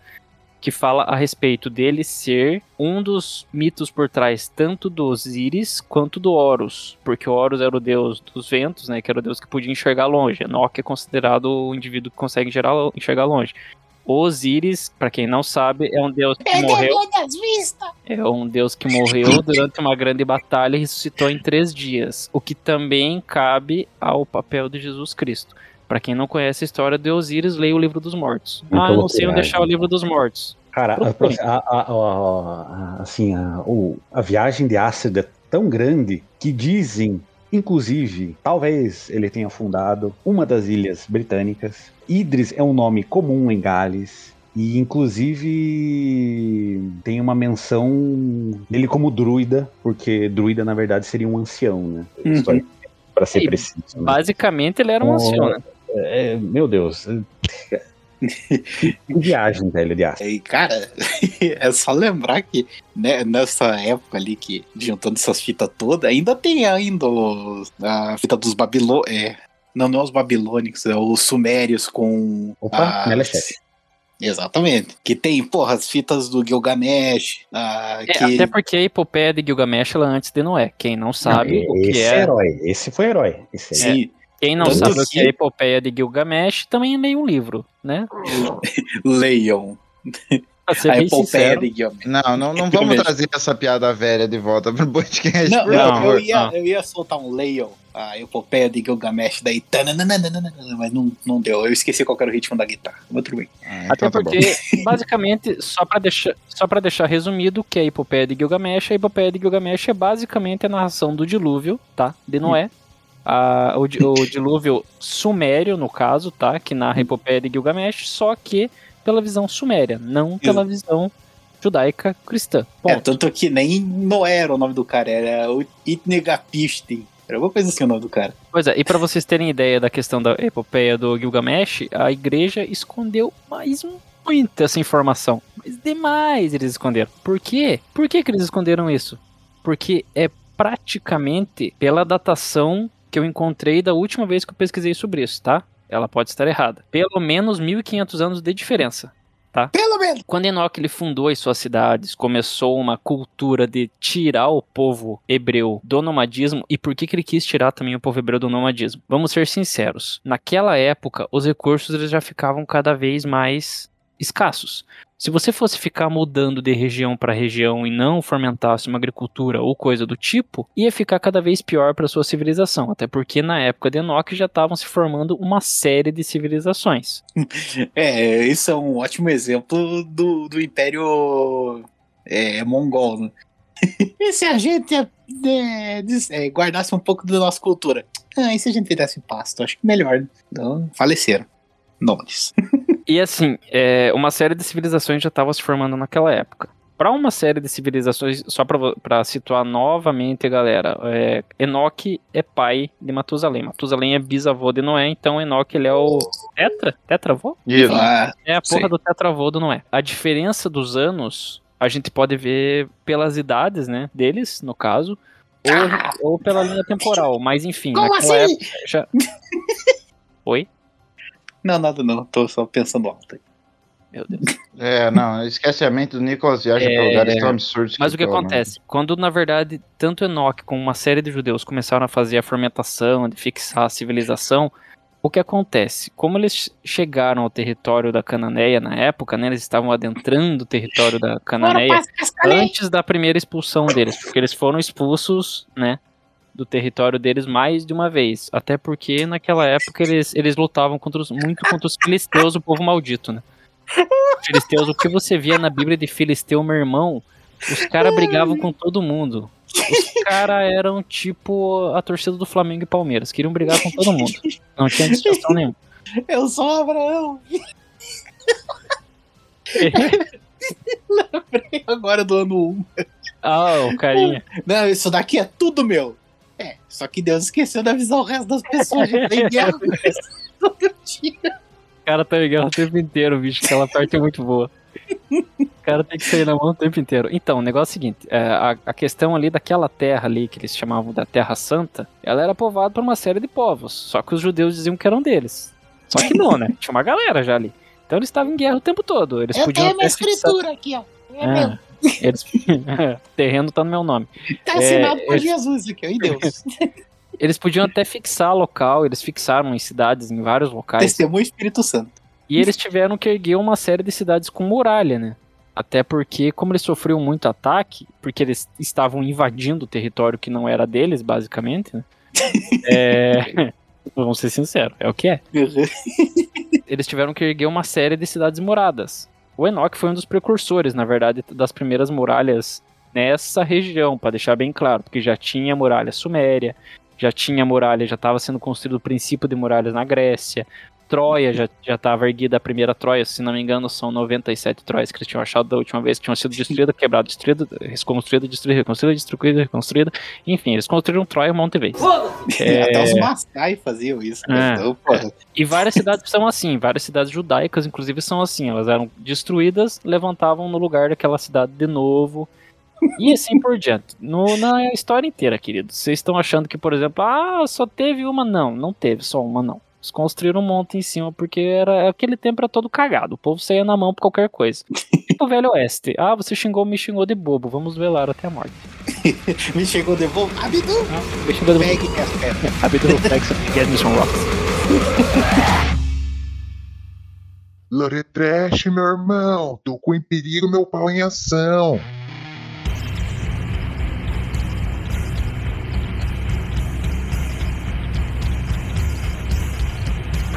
que fala a respeito dele ser um dos mitos por trás tanto do Osíris quanto do Horus, porque o Horus era o deus dos ventos, né, que era o deus que podia enxergar longe. Enoch é considerado o indivíduo que consegue enxergar lo- enxergar longe. Osíris, pra quem não sabe, é um deus que morreu é um deus que morreu durante uma grande batalha e ressuscitou em três dias, o que também cabe ao papel de Jesus Cristo. Pra quem não conhece a história de Osíris, leia o livro dos mortos. Ah, eu não sei onde loucuragem. deixar o livro dos mortos. Cara, a, a- a- assim, a, o- a viagem de ácido é tão grande que dizem, inclusive, talvez ele tenha fundado uma das ilhas britânicas. Idris é um nome comum em Gales. E inclusive tem uma menção dele como druida, porque druida na verdade seria um ancião, né? Uhum. Para ser E preciso. né? Basicamente, ele era um ancião, né? É, meu Deus. que viagem, velho, de. E, cara, é só lembrar que né, nessa época ali, que juntando essas fitas todas, ainda tem ainda os- a fita dos babilônicos. É, não, não é os babilônicos, é os sumérios com. Opa, as- Melechete. Exatamente. Que tem, porra, as fitas do Gilgamesh. ah, É, que... Até porque a epopeia de Gilgamesh ela é antes de Noé. Quem não sabe Não, o que esse é. herói. Esse foi herói. Esse. Sim, Quem não Tanto sabe o que que- é a epopeia de Gilgamesh, também leia um livro, né? leiam. A epopeia de Gilgamesh. Não, não, não vamos trazer essa piada velha de volta pro podcast. Não, não, eu, ia, não. eu ia soltar um Leion, a epopeia de Gilgamesh, daí. Mas não, não deu. Eu esqueci qual era o ritmo da guitarra. Mas tudo bem. Ah, Até então tá bom. porque, basicamente, só pra deixar, só pra deixar resumido o que é a epopeia de Gilgamesh, a epopeia de Gilgamesh é basicamente a narração do dilúvio, tá? De Noé. A- o, o dilúvio sumério, no caso, tá? Que narra a epopeia de Gilgamesh, só que pela visão suméria, não pela visão judaica cristã. É, Ponto. tanto que nem Noé era o nome do cara, era o Itnegapishtim. Era alguma coisa assim o nome do cara. Pois é, e pra vocês terem ideia da questão da epopeia do Gilgamesh, a igreja escondeu mais muita essa informação. Mas demais eles esconderam. Por quê? Por que, que eles esconderam isso? Porque é praticamente pela datação que eu encontrei da última vez que eu pesquisei sobre isso, tá? Ela pode estar errada. Pelo menos 1500 anos de diferença. Pelo menos. Quando Enoque ele fundou as suas cidades, começou uma cultura de tirar o povo hebreu do nomadismo. E por que, que ele quis tirar também o povo hebreu do nomadismo? Vamos ser sinceros. Naquela época, os recursos eles já ficavam cada vez mais escassos. Se você fosse ficar mudando de região para região e não fomentasse uma agricultura ou coisa do tipo, ia ficar cada vez pior para sua civilização. Até porque na época de Enoque já estavam se formando uma série de civilizações. É, isso é um ótimo exemplo do, do Império é, Mongol, né? e se a gente é, é, guardasse um pouco da nossa cultura? Ah, e se a gente desse pasto? Acho que melhor, né? Então, faleceram. Nomes. E assim, é, uma série de civilizações já estava se formando naquela época. Para uma série de civilizações, só para situar novamente, galera, é, Enoque é pai de Matusalém. Matusalém é bisavô de Noé, então Enoque ele é o tetra? Tetravô? Isso. Ah, É a porra Sim. do tetravô do Noé. A diferença dos anos a gente pode ver pelas idades, né, deles, no caso, ou, ou pela linha temporal, mas enfim, Como assim? época já... Oi? Não, nada não, tô só pensando alto aí. Meu Deus. É, não, esquece a mente do Nicolas viaja É, pra lugares tão absurdos. Mas o que amor acontece? Quando, na verdade, tanto Enoque como uma série de judeus começaram a fazer a fermentação, de fixar a civilização, o que acontece? Como eles chegaram ao território da Cananeia na época, né? Eles estavam adentrando o território da Cananeia antes da primeira expulsão deles, porque eles foram expulsos, né? Do território deles mais de uma vez. Até porque naquela época eles, eles lutavam contra os- muito contra os filisteus, o povo maldito, né? Filisteus, o que você via na Bíblia de Filisteu, meu irmão, os caras brigavam com todo mundo. Os caras eram tipo a torcida do Flamengo e Palmeiras, queriam brigar com todo mundo. Não tinha distinção nenhuma. Eu sou o Abraão. Lembrei agora do ano 1. Ah, o carinha. Não, isso daqui é tudo meu. É, só que Deus esqueceu de avisar o resto das pessoas. Já tem guerra todo dia. O cara tá ligando o tempo inteiro, bicho. Aquela parte é muito boa. O cara tem que sair na mão o tempo inteiro. Então, o negócio é o seguinte: é, a, a questão ali daquela terra ali, que eles chamavam da Terra Santa, ela era povoada por uma série de povos. Só que os judeus diziam que eram deles. Só que não, né? Tinha uma galera já ali. Então eles estavam em guerra o tempo todo. Eles Eu podiam tenho minha escritura aqui, ó. É. É, eles... terreno tá no meu nome. Tá assinado é, por é- Jesus aqui, ó. E Deus. Eles podiam até fixar local, eles fixaram em cidades, em vários locais. Testemunho Espírito Santo. E eles tiveram que erguer uma série de cidades com muralha, né? Até porque, como eles sofriam muito ataque, porque eles estavam invadindo o território que não era deles, basicamente, né? É... Vamos ser sinceros, é o que é. Eles tiveram que erguer uma série de cidades muradas. O Enoch foi um dos precursores, na verdade, das primeiras muralhas nessa região, para deixar bem claro, porque já tinha muralha suméria, já tinha muralha, já estava sendo construído o princípio de muralhas na Grécia. Troia já já estava erguida a primeira Troia, se não me engano, são 97 Troias que eles tinham achado da última vez, que tinham sido destruídas, quebradas, destruídas, reconstruídas, destruídas, reconstruídas, destruídas, reconstruídas. Enfim, eles construíram Troia um monte de vezes. Até os Mascai faziam isso. né? É. Então. E várias cidades são assim, várias cidades judaicas, inclusive, são assim. Elas eram destruídas, levantavam no lugar daquela cidade de novo. E assim por diante. No- na história inteira, querido. Vocês estão achando que, por exemplo, ah, só teve uma? Não, não teve só uma, não. Eles construíram um monte em cima, porque era aquele tempo era todo cagado. O povo saía na mão por qualquer coisa. Tipo o Velho Oeste. Ah, você xingou, me xingou de bobo. Vamos velar até a morte. Me chegou de volta. Abdu, Me xingou de bobo. pegue minhas pedras. Abdul Flex, Get Me Some Rocks. Lore Trash, meu irmão. Tô com em perigo, meu pau em ação.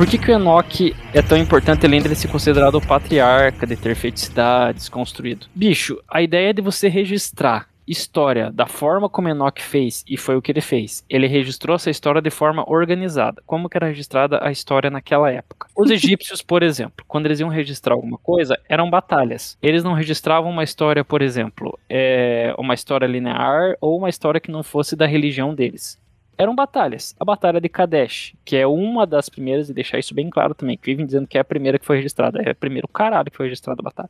Por que, que o Enoch é tão importante além dele ser considerado o patriarca, de ter feito cidades, construído? Bicho, a ideia é de você registrar história da forma como Enoch fez, e foi o que ele fez. Ele registrou essa história de forma organizada. Como que era registrada a história naquela época? Os egípcios, por exemplo, quando eles iam registrar alguma coisa, eram batalhas. Eles não registravam uma história, por exemplo, é, uma história linear ou uma história que não fosse da religião deles eram batalhas. A Batalha de Kadesh, que é uma das primeiras, e deixar isso bem claro também, que vivem dizendo que é a primeira que foi registrada. É a primeira, caralho que foi registrada a batalha.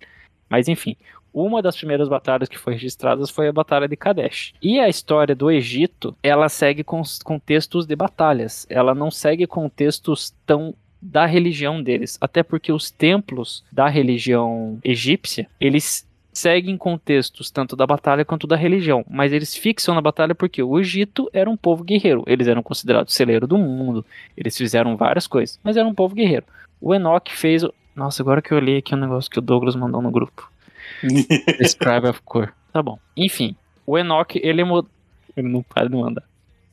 Mas enfim, uma das primeiras batalhas que foi registradas foi a Batalha de Kadesh. E a história do Egito, ela segue com contextos de batalhas. Ela não segue contextos tão da religião deles, até porque os templos da religião egípcia, eles seguem contextos tanto da batalha quanto da religião, mas eles fixam na batalha porque o Egito era um povo guerreiro, eles eram considerados celeiro do mundo, eles fizeram várias coisas, mas era um povo guerreiro. O Enoch fez. o- Nossa, agora que eu olhei aqui um negócio que o Douglas mandou no grupo. Describe of cor. Tá bom. Enfim, o Enoch, ele mo- Ele não para de mandar.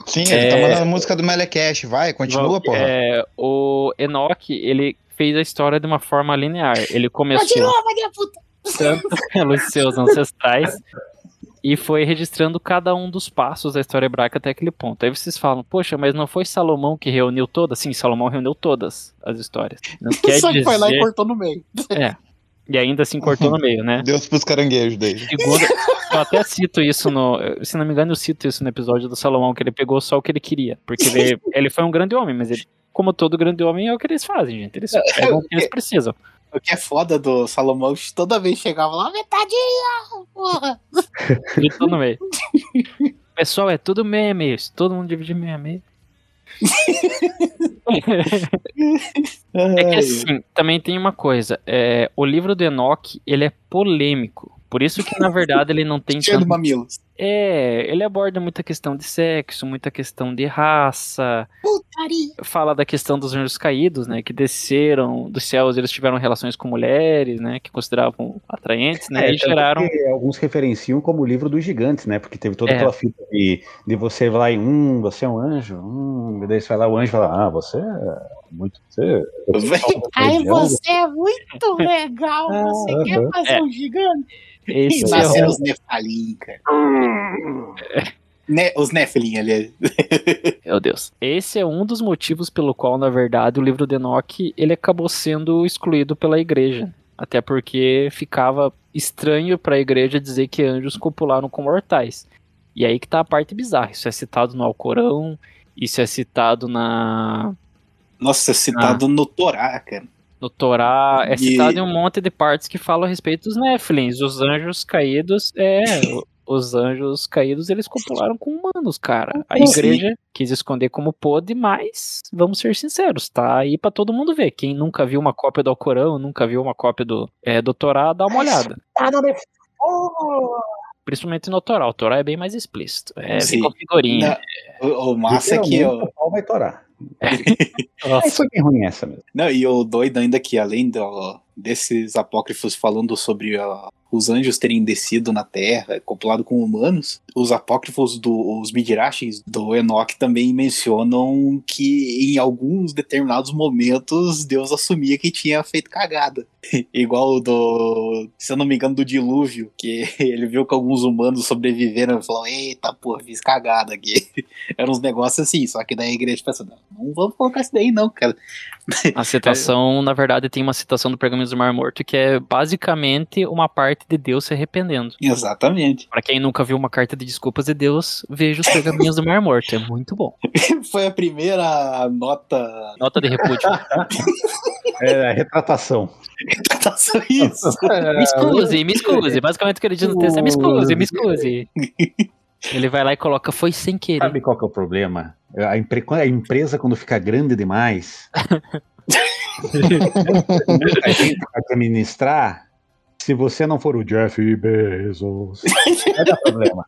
Sim, ele tá É. mandando música do Melecash. Vai, continua, porra. É, o Enoch, ele fez a história de uma forma linear. Ele começou Continua, vai puta. Tanto pelos seus ancestrais e foi registrando cada um dos passos da história hebraica até aquele ponto. Aí vocês falam, poxa, mas não foi Salomão que reuniu todas? Sim, Salomão reuniu todas as histórias. Não quer Só que foi lá e dizer... cortou no meio. E ainda assim cortou no meio, né? Deus pros caranguejos daí. Segundo, eu até cito isso no. Se não me engano, eu cito isso no episódio do Salomão, que ele pegou só o que ele queria. Porque ele, ele foi um grande homem, mas ele, como todo grande homem, é o que eles fazem, gente. Eles pegam o que eles precisam. O que é foda do Salomão, toda vez chegava lá, metadinha, porra. Gritou no meio. Pessoal, é tudo meme. Todo mundo divide meio. É que assim, também tem uma coisa. É, o livro do Enoch, ele é polêmico. Por isso que, na verdade, ele não tem Cheio de tanto... mamilos. É, ele aborda muita questão de sexo, muita questão de raça. Putaria. Fala da questão dos anjos caídos, né? Que desceram dos céus, eles tiveram relações com mulheres, né? Que consideravam atraentes, né? É, e geraram... alguns referenciam como o livro dos gigantes, né? Porque teve toda É. aquela fita de, de você vai lá e hum, você é um anjo, hum, e daí você vai lá, o anjo fala, ah, você é muito. Você, você Ai, religião, você é muito legal. Ah, Você quer fazer um gigante? Esse é Nasceram o... os Nefalim, cara. Ne- os Nephilim ali. Meu Deus. Esse é um dos motivos pelo qual, na verdade, o livro de Enoch, ele acabou sendo excluído pela igreja. Até porque ficava estranho para a igreja dizer que anjos copularam com mortais. E aí que tá a parte bizarra. Isso é citado no Alcorão, isso é citado na Nossa, é citado no Torá, cara. no Torá, é E- citado em um monte de partes que falam a respeito dos Nephilims. Os anjos caídos, é, os anjos caídos, eles copularam com humanos, cara. A Sim. igreja quis esconder como pôde, mas vamos ser sinceros, tá aí pra todo mundo ver. Quem nunca viu uma cópia do Alcorão, nunca viu uma cópia do, é, do Torá, dá uma olhada. Principalmente no Torá. O Torá é bem mais explícito. É, Sim. vem com figurinha. Não, o, o massa é que. ó, o pau vai torar. Aí Nossa, foi bem ruim essa mesmo. Não, e o doido ainda que além do- desses apócrifos falando sobre ó, os anjos terem descido na Terra, copulado com humanos, os apócrifos dos Midrashis do Enoch também mencionam que em alguns determinados momentos Deus assumia que tinha feito cagada. Igual do, se eu não me engano, do dilúvio, que ele viu que alguns humanos sobreviveram e falou: Eita, porra, fiz cagada aqui. Eram uns negócios assim, só que daí a igreja pensa: Não, não vamos colocar isso daí, não, cara. A citação, na verdade, tem uma citação do Pergaminhos do Mar Morto que é basicamente uma parte de Deus se arrependendo. Exatamente. Pra quem nunca viu uma carta de desculpas de Deus, veja os Pergaminhos do Mar Morto. É muito bom. Foi a primeira nota. Nota de repúdio. É a retratação. Só isso. Me excuse, me excuse. Basicamente o que ele diz no texto é me excuse, me excuse. Ele vai lá e coloca, foi sem querer. Sabe qual que é o problema? A, empre- a empresa, quando fica grande demais, muita gente para administrar, se você não for o Jeff Bezos, vai dar problema.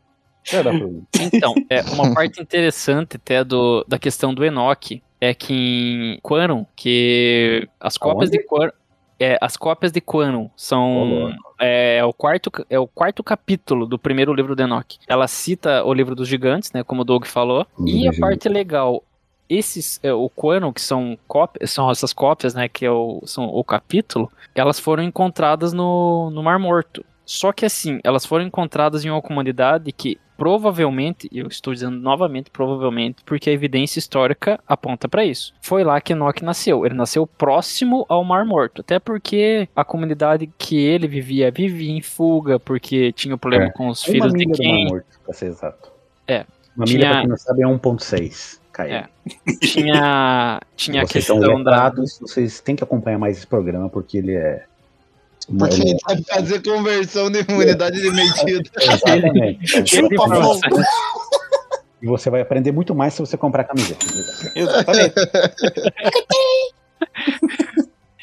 Vai dar problema. Então, é, uma parte interessante até do, da questão do Enoch é que em Quantum, que as cópias Aonde? de Quantum, é, as cópias de Quantum são louco. é, o quarto é o quarto capítulo do primeiro livro do Enoch. Ela cita o livro dos gigantes, né, como o Doug falou. E a Dos parte legal, esses é, o Quantum, que são cópias, são essas cópias, né, que é o, são o capítulo, elas foram encontradas no, no Mar Morto. Só que assim, elas foram encontradas em uma comunidade que provavelmente, eu estou dizendo novamente provavelmente, porque a evidência histórica aponta para isso. Foi lá que Enoch nasceu. Ele nasceu próximo ao Mar Morto, até porque a comunidade que ele vivia vivia em fuga, porque tinha o problema É. com os filhos de milha do Mar quem Morto, pra ser exato. É. Uma milha, Tinha- pra quem não sabe, é 1.6. É. tinha tinha a vocês são questão da vocês têm que acompanhar mais esse programa, porque ele é... Porque ele vai fazer conversão de imunidade de medida. é- Exatamente. Chupa, Flow. E você vai aprender muito mais se você comprar camiseta. Exatamente.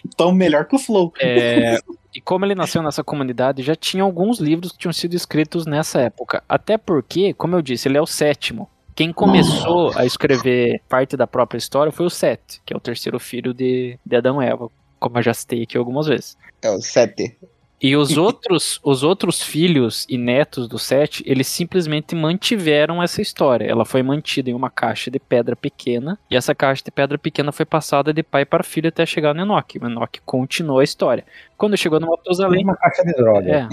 Então, melhor que o Flow. É, e como ele nasceu nessa comunidade, já tinha alguns livros que tinham sido escritos nessa época. Até porque, como eu disse, ele é o sétimo. Quem começou a escrever parte da própria história foi o Sete, que é o terceiro filho de, de Adão e Eva, como eu já citei aqui algumas vezes. É o 7. E os outros, os outros filhos e netos do Sete, eles simplesmente mantiveram essa história. Ela foi mantida em uma caixa de pedra pequena, e essa caixa de pedra pequena foi passada de pai para filho até chegar no Enoch. O Enoch continuou a história. Quando chegou no Matusalém, uma caixa de droga. é,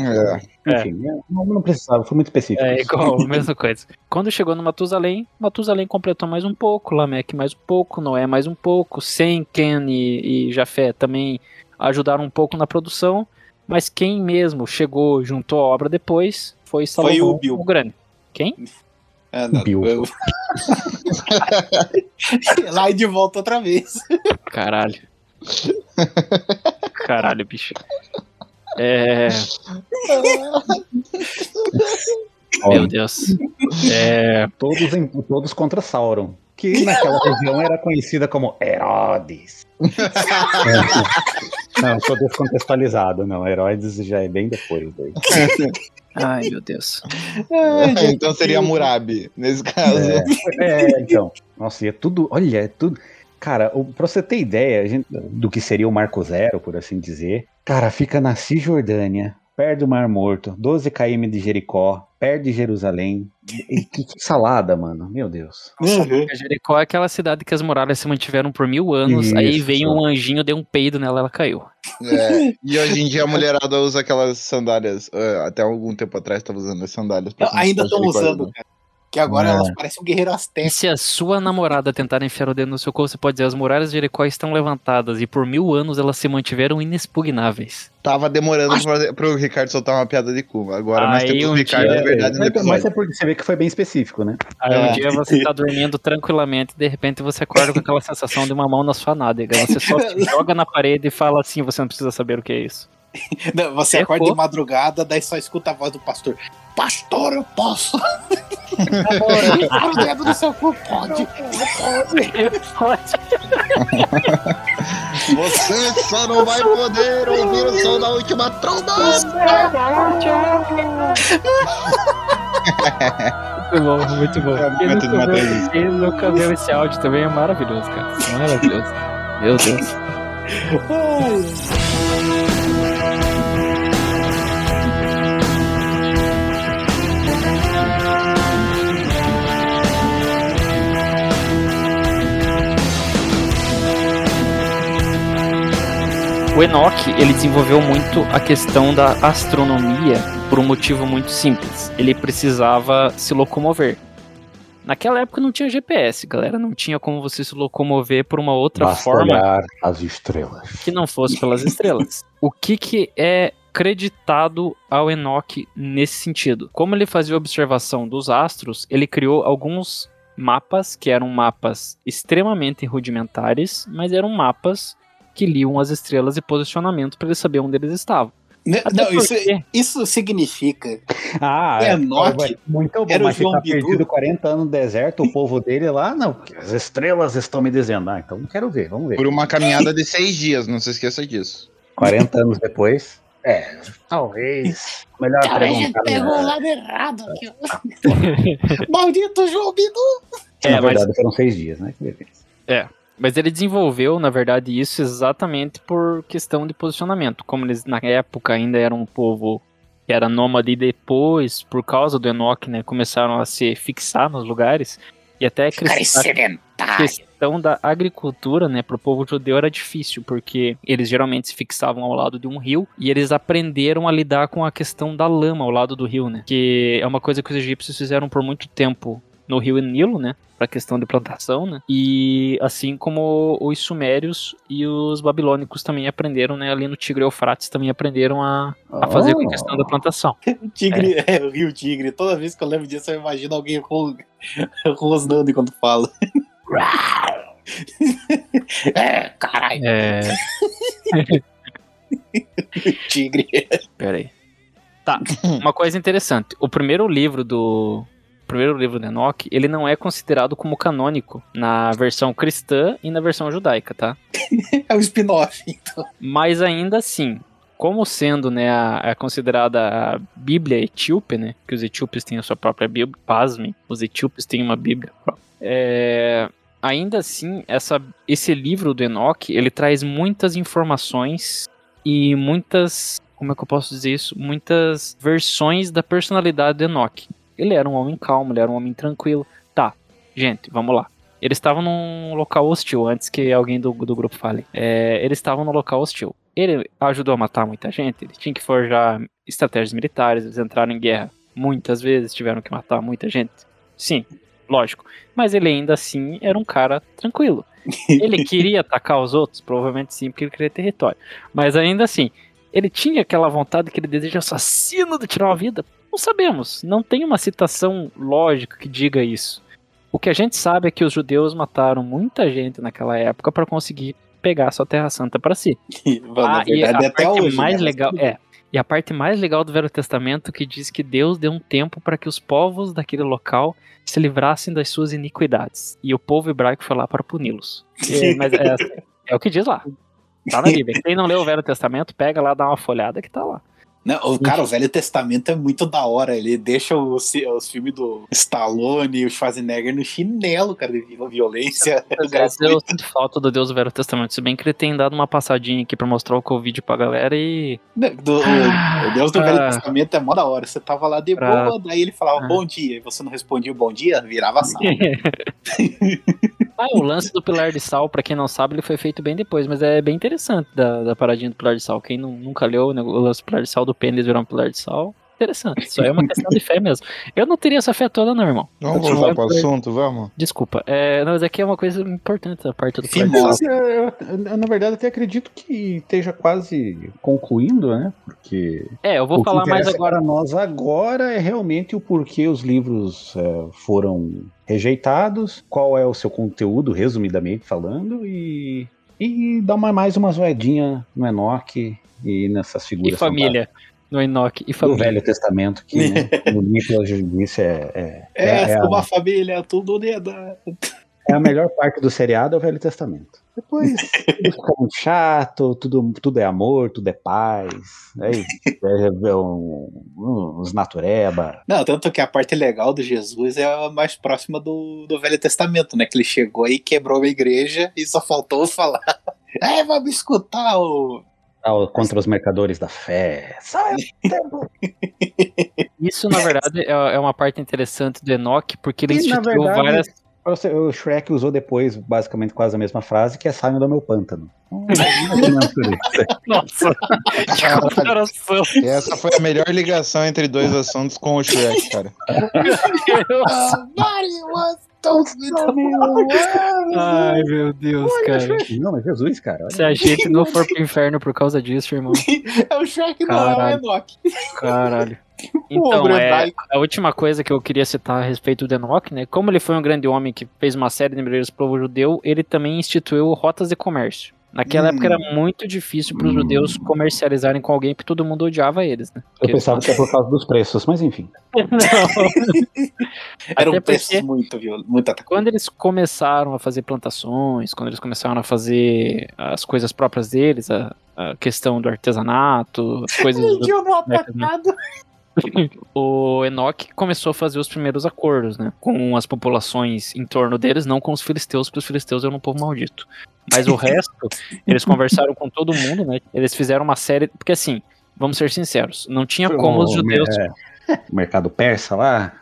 É. Enfim, não, não precisava, foi muito específico. é igual, mesma coisa. Quando chegou no Matusalém, Matusalém completou mais um pouco, Lameque mais um pouco, Noé mais um pouco, Sem, Ken e, e Jafé também ajudaram um pouco na produção, mas quem mesmo chegou, juntou a obra depois, foi Salomão Foi o Bilbo. Grande. Quem? Ah, não, Bilbo. eu- Lá e de volta outra vez. Caralho. caralho, bicho. É. Meu Deus. É. todos, em- todos contra Sauron, que naquela região era conhecida como Herodes. É. Não, sou descontextualizado, não. Herodes já é bem depois. Daí. Ai, meu Deus. então seria Murabi, nesse caso. É, então. Nossa, e é tudo. Olha, é tudo. Cara, pra você ter ideia gente- do que seria o Marco Zero, por assim dizer, cara, fica na Cisjordânia, perto do Mar Morto, 12 km de Jericó, perto de Jerusalém. E que, que salada, mano. Meu Deus. Uhum. Jericó é aquela cidade que as muralhas se mantiveram por mil anos, aí Isso. veio um anjinho, deu um peido nela, ela caiu. É, E hoje em dia a mulherada usa aquelas sandálias. eh, até algum tempo atrás estava usando as sandálias. Não, ainda estão usando, né? cara. Que agora É. elas parecem um guerreiro E azteca. se a sua namorada tentar enfiar o dedo no seu corpo, você pode dizer, as muralhas de Jericó estão levantadas e por mil anos elas se mantiveram inexpugnáveis. Tava demorando pra, pro Ricardo soltar uma piada de cu. Agora nós Aí temos um o Ricardo dia- de verdade no mas, é porque você vê que foi bem específico, né? Aí É. um dia você tá dormindo tranquilamente, de repente você acorda com aquela sensação de uma mão na sua nádega. Você só se joga na parede e fala assim, você não precisa saber o que é isso. Não, você acorda de madrugada, daí só escuta a voz do pastor. Pastor, eu posso. Enfiar o dedo no seu cu, pode. Você só não vai poder ouvir o som da última tromba! Muito bom, muito bom. É, Quem nunca, viu, quem nunca viu esse áudio também é maravilhoso, cara. Maravilhoso. Meu Deus. O Enoch, ele desenvolveu muito a questão da astronomia por um motivo muito simples. Ele precisava se locomover. Naquela época não tinha GPS, galera. Não tinha como você se locomover por uma outra Basta forma olhar as estrelas. que não fosse pelas estrelas. O que, que é creditado ao Enoch nesse sentido? Como ele fazia observação dos astros, ele criou alguns mapas que eram mapas extremamente rudimentares, mas eram mapas que liam as estrelas e posicionamento para ele saber onde eles estavam. N- Até Não, isso, porque- isso significa. Ah, É, é, Enoch muito bom, era o mas João ficar Bidu. perdido 40 anos no deserto, o povo dele lá, não, as estrelas estão me dizendo. Ah, então quero ver, vamos ver. Por uma caminhada de seis dias, não se esqueça disso. 40 anos depois, é, talvez. Melhor perguntar. né? lado errado aqui. Maldito João Bidu. Na É, mas verdade, foram seis dias, né? Que beleza. Mas ele desenvolveu, na verdade, isso exatamente por questão de posicionamento. Como eles na época ainda eram um povo que era nômade e depois, por causa do Enoch, né, começaram a se fixar nos lugares. E até a questão, da agricultura, né, pro povo judeu era difícil, porque eles geralmente se fixavam ao lado de um rio e eles aprenderam a lidar com a questão da lama ao lado do rio, né? Que é uma coisa que os egípcios fizeram por muito tempo no rio Nilo, né? Pra questão de plantação, né? E assim como os sumérios e os babilônicos também aprenderam, né? Ali no Tigre e Eufrates também aprenderam a, a fazer com a questão da plantação. O Tigre, é. o Rio Tigre. Toda vez que eu lembro disso, eu imagino alguém ro- rosnando enquanto fala. é, caralho, É. tigre. Pera aí. Tá, uma coisa interessante. O primeiro livro do. Primeiro livro do Enoch, ele não é considerado como canônico na versão cristã e na versão judaica, tá? É um spin-off, então. Mas ainda assim, como sendo, né, a, a considerada a Bíblia etíope, né, que os etíopes têm a sua própria Bíblia, pasmem, os etíopes têm uma Bíblia. É, ainda assim, essa, esse livro do Enoch, ele traz muitas informações e muitas, como é que eu posso dizer isso? Muitas versões da personalidade do Enoch. Ele era um homem calmo, ele era um homem tranquilo. Tá, gente, vamos lá. Eles estavam num local hostil, antes que alguém do, do grupo fale. É, eles estavam num local hostil. Ele ajudou a matar muita gente, ele tinha que forjar estratégias militares, eles entraram em guerra muitas vezes, tiveram que matar muita gente. Sim, lógico. Mas ele ainda assim era um cara tranquilo. Ele queria atacar os outros? Provavelmente sim, porque ele queria território. Mas ainda assim, ele tinha aquela vontade, aquele desejo assassino de tirar uma vida? Não sabemos. Não tem uma citação lógica que diga isso. O que a gente sabe é que os judeus mataram muita gente naquela época para conseguir pegar a sua Terra Santa para si. Na Ah, e a parte hoje. mais né? legal é e a parte mais legal do Velho Testamento que diz que Deus deu um tempo para que os povos daquele local se livrassem das suas iniquidades e o povo hebraico foi lá para puni-los. É, mas é, é o que diz lá. Tá na Bíblia. Quem não leu o Velho Testamento, pega lá, dá uma folhada que tá lá. Não, o cara, o Velho Testamento é muito da hora. Ele deixa os, os filmes do Stallone e o Schwarzenegger no chinelo, cara, de violência vezes gratuita. eu sinto falta do Deus do Velho Testamento, se bem que ele tem dado uma passadinha aqui pra mostrar o Covid pra galera e Do- o- o Deus do Velho Ah. Testamento é mó da hora. Você tava lá de Pra- boa, daí ele falava Ah. bom dia, e você não respondia o bom dia, virava sal. Ah, o lance do pilar de sal, pra quem não sabe, ele foi feito bem depois, mas é bem interessante da, da paradinha do pilar de sal. Quem nu- nunca leu né, o lance do pilar de sal do pênis virar um pilar de sal, interessante. Isso aí é uma questão de fé mesmo. Eu não teria essa fé toda, não, irmão. Vamos voltar tinha- pro assunto, vamos? Desculpa. É, não, mas aqui é uma coisa importante a parte do pilar de sal. Eu, eu- eu, na verdade, até acredito que esteja quase concluindo, né? Porque É, eu vou o que falar mais interessa agora. para nós agora é realmente o porquê os livros é, foram rejeitados, qual é o seu conteúdo, resumidamente falando, e, e dar uma, mais uma zoedinha no Enoch e nessas E figuras família. No Enoch. E família. Velho Testamento, que né, o Nicolas disse é, é, É, é, é, uma a, família, tudo unida. é a melhor parte do seriado, é o Velho Testamento. Depois tudo fica muito chato, tudo, tudo é amor, tudo é paz, aí é, é um, uns natureba. Não, tanto que a parte legal do Jesus é a mais próxima do, do Velho Testamento, né? Que ele chegou e quebrou a igreja e só faltou falar. É, vamos escutar o. Ah, contra os mercadores da fé. Isso, na verdade, é, é uma parte interessante do Enoch, porque ele E, instituiu verdade, várias. O Shrek usou depois basicamente quase a mesma frase, que é saiam do meu pântano. Por isso. Nossa! que comparação! Essa foi a melhor ligação entre dois assuntos com o Shrek, cara. Ai, meu Deus, cara. Não, mas Jesus, cara. olha. Se a gente não for pro inferno por causa disso, irmão. É o Shrek, não é o Caralho. Enoch. Caralho. O Então, é, hebraico. a última coisa que eu queria citar a respeito do Enoch, né? Como ele foi um grande homem que fez uma série de melhorias pro povo judeu, ele também instituiu rotas de comércio. Naquela Hum. época era muito difícil para os judeus comercializarem com alguém porque todo mundo odiava eles, né? Eu pensava que é por causa dos preços, mas enfim. Era Até um preço porque- muito, viu? Muito. Quando eles começaram a fazer plantações, quando eles começaram a fazer as coisas próprias deles, a, a questão do artesanato, as coisas do, Vendiam no atacado. o Enoch começou a fazer os primeiros acordos, né? Com as populações em torno deles, não com os filisteus, porque os filisteus eram um povo maldito. Mas o resto, eles conversaram com todo mundo, né? Eles fizeram uma série. Porque assim, vamos ser sinceros, não tinha como os O judeus. é, o mercado persa lá.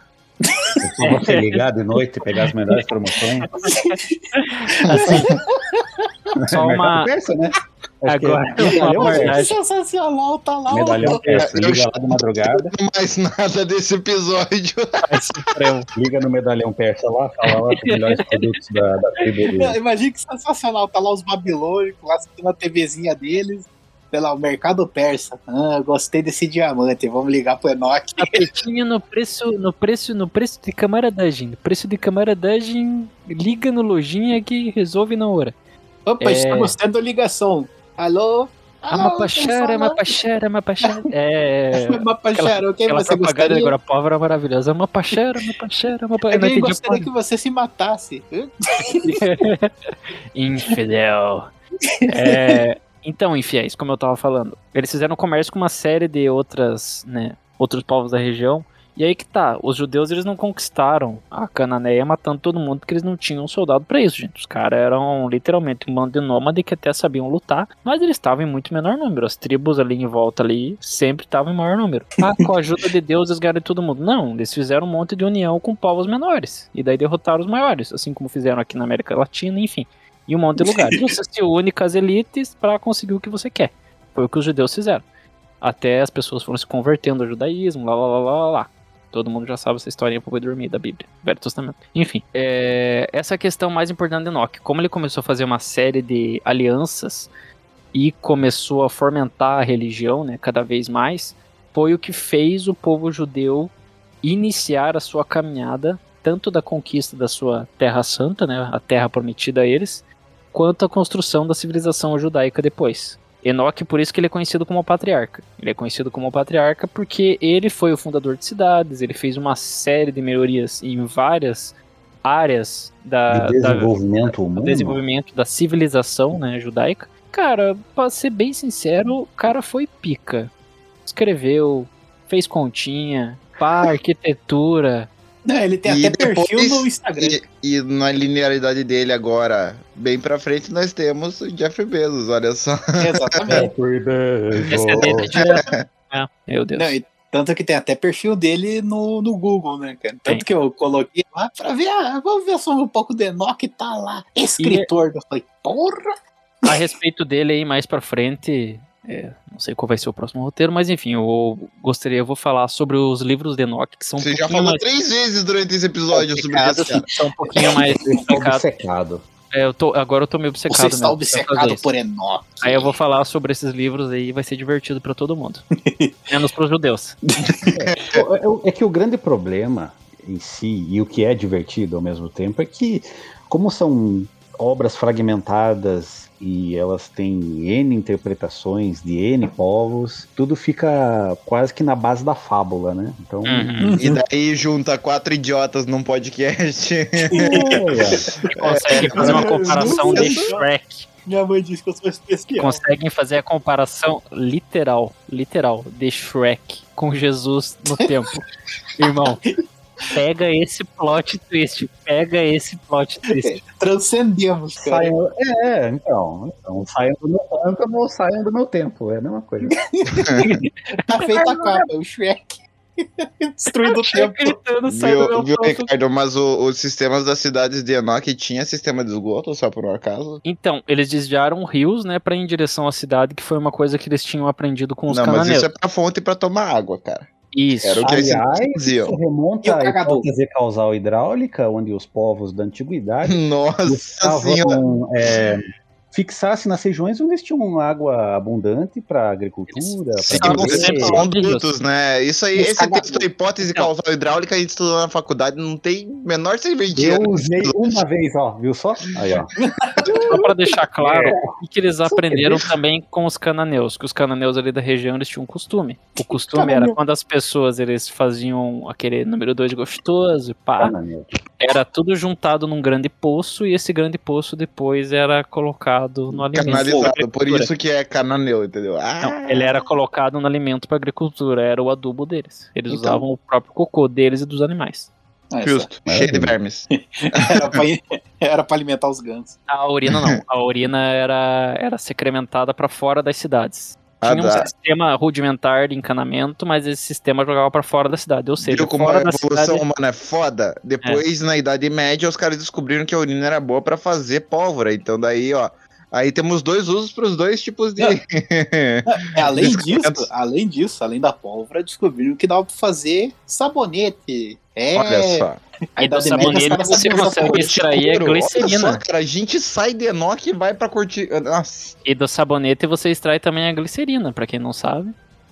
Só você ligar de noite e pegar as melhores promoções. Só mercado uma. persa, né? Acho que é Agora, uma persa. Sensacional, tá lá. Medalhão o- persa. Eu Liga lá de madrugada. Não mais nada desse episódio. Liga no medalhão persa lá, fala lá os melhores produtos da, da tribo. Imagina que sensacional, tá lá os babilônicos, lá tem uma TVzinha deles, sei lá, o mercado persa. Ah, gostei desse diamante, vamos ligar pro Enoch. Tapetinho no preço, no preço, no preço de camaradagem. No preço de camaradagem, liga no lojinha que resolve na hora. Opa, É. estamos tendo ligação. Alô? Alô, Amapachara, Amapachara, Amapachara. É. Mapachara, quem Aquela você propaganda gostaria? Guarapava era maravilhosa. Amapachara, Amapachara, Amapachara. Eu gostaria que você se matasse. Infidel. É, então, infiéis, como eu tava falando, eles fizeram comércio com uma série de outras, né, outros povos da região. E aí que tá, os judeus eles não conquistaram a Cananeia matando todo mundo porque eles não tinham soldado pra isso, gente. Os caras eram literalmente um bando de nômade que até sabiam lutar, mas eles estavam em muito menor número. As tribos ali em volta ali sempre estavam em maior número. Ah, com a ajuda de Deus eles ganharam todo mundo. Não, eles fizeram um monte de união com povos menores. E daí derrotaram os maiores, assim como fizeram aqui na América Latina, enfim em um monte de lugares. Você se une com as elites para conseguir o que você quer. Foi o que os judeus fizeram. Até as pessoas foram se convertendo ao judaísmo, lá, lá, lá, lá, lá. Todo mundo já sabe essa historinha pra poder dormir da Bíblia, Velho Testamento. Enfim, é, essa é a questão mais importante de Enoch. Como ele começou a fazer uma série de alianças e começou a fomentar a religião, né, cada vez mais, foi o que fez o povo judeu iniciar a sua caminhada tanto da conquista da sua Terra Santa, né, a Terra prometida a eles, quanto a construção da civilização judaica depois. Enoque, por isso que ele é conhecido como patriarca. Ele é conhecido como patriarca porque ele foi o fundador de cidades, ele fez uma série de melhorias em várias áreas da, de da- desenvolvimento do humano. desenvolvimento da civilização né, judaica. Cara, pra ser bem sincero, o cara foi pica. Escreveu, fez continha, pá, arquitetura. Não, ele tem E até perfil depois- no Instagram. E, e na linearidade dele agora, bem pra frente, nós temos o Jeff Bezos, olha só. Exatamente. Esse é dele direto. É, meu Deus. Não, e tanto que tem até perfil dele no, no Google, né, cara? Tanto Tem. que eu coloquei lá pra ver, ah, vamos ver só um pouco do Enoch tá lá, escritor. Eu falei, porra! A respeito dele aí mais pra frente, é, não sei qual vai ser o próximo roteiro, mas enfim, eu gostaria, eu vou falar sobre os livros de Enoch, que são um Você já pouquinho falou mais três vezes durante esse episódio sobre cara. são um pouquinho mais. Obcecado. É, eu tô, agora eu tô meio obcecado Você está mesmo, obcecado por Enoch. Aí eu vou falar sobre esses livros aí, vai ser divertido pra todo mundo. Menos pros judeus. É- É que o grande problema em si, e o que é divertido ao mesmo tempo, é que, como são obras fragmentadas e elas têm N interpretações de N povos, tudo fica quase que na base da fábula, né? Então. Uhum. E daí junta quatro idiotas num podcast. é, Conseguem fazer uma comparação de Shrek. Minha mãe disse que eu sou especial. Conseguem fazer a comparação literal, literal, de Shrek com Jesus no tempo. Irmão, pega esse plot twist, pega esse plot twist. Transcendemos, cara. Saiam, é, então, então saiam do meu tempo, não saiam do meu tempo, é a mesma coisa. Tá feita a capa, o Shrek. Destruindo o tempo. Gritando, Viu, viu. Ricardo? Mas o- os sistemas das cidades de Enoch tinha sistema de esgoto, só por um acaso? Então, eles desviaram rios, né, pra ir em direção à cidade, que foi uma coisa que eles tinham aprendido com os Não, mas cananeus. isso é pra fonte pra tomar água, cara. Isso. Era o que Aliás, diziam. isso remonta E à hipótese causal hidráulica, onde os povos da antiguidade Nossa senhora. é, fixar-se nas regiões onde eles tinham água abundante para agricultura. Viver. sempre esses falando são de dutos, né? Isso aí, esse texto, a hipótese Então. causal hidráulica, a gente estudou na faculdade, não tem menor serventia. Eu usei uma vez, ó, viu só? Aí, ó. Só pra deixar claro, o que eles aprenderam também com os cananeus, que os cananeus ali da região eles tinham um costume. O costume era Cananeu. quando as pessoas eles faziam aquele número 2 gostoso, e pá, Cananeu. Era tudo juntado num grande poço e esse grande poço depois era colocado no alimento. Canalizado, por isso que é cananeu, entendeu? Ah, Não, ele era colocado no alimento para agricultura, era o adubo deles. Eles Então. usavam o próprio cocô deles e dos animais. Ah, justo, Essa- cheio de vermes. Era pra, era pra alimentar os gansos. A urina não, a urina era, era secrementada para fora das cidades. Ah, Tinha um dá. sistema rudimentar de encanamento, mas esse sistema jogava para fora da cidade. Ou seja, Viu como fora a da evolução cidade. humana é foda? Depois, na Idade Média, os caras descobriram que a urina era boa pra fazer pólvora. Então, daí, ó. Aí temos dois usos pros dois tipos de. É, além Descobrimentos. disso, além disso, além da pólvora, descobriram que dava pra fazer sabonete. É, Olha só. A E os sabonete caras você usar consegue extrair a Ouro, Olha só, glicerina. cara, a gente sai de Enoch e vai pra curtir. Nossa. E do sabonete você extrai também a glicerina, para quem não sabe.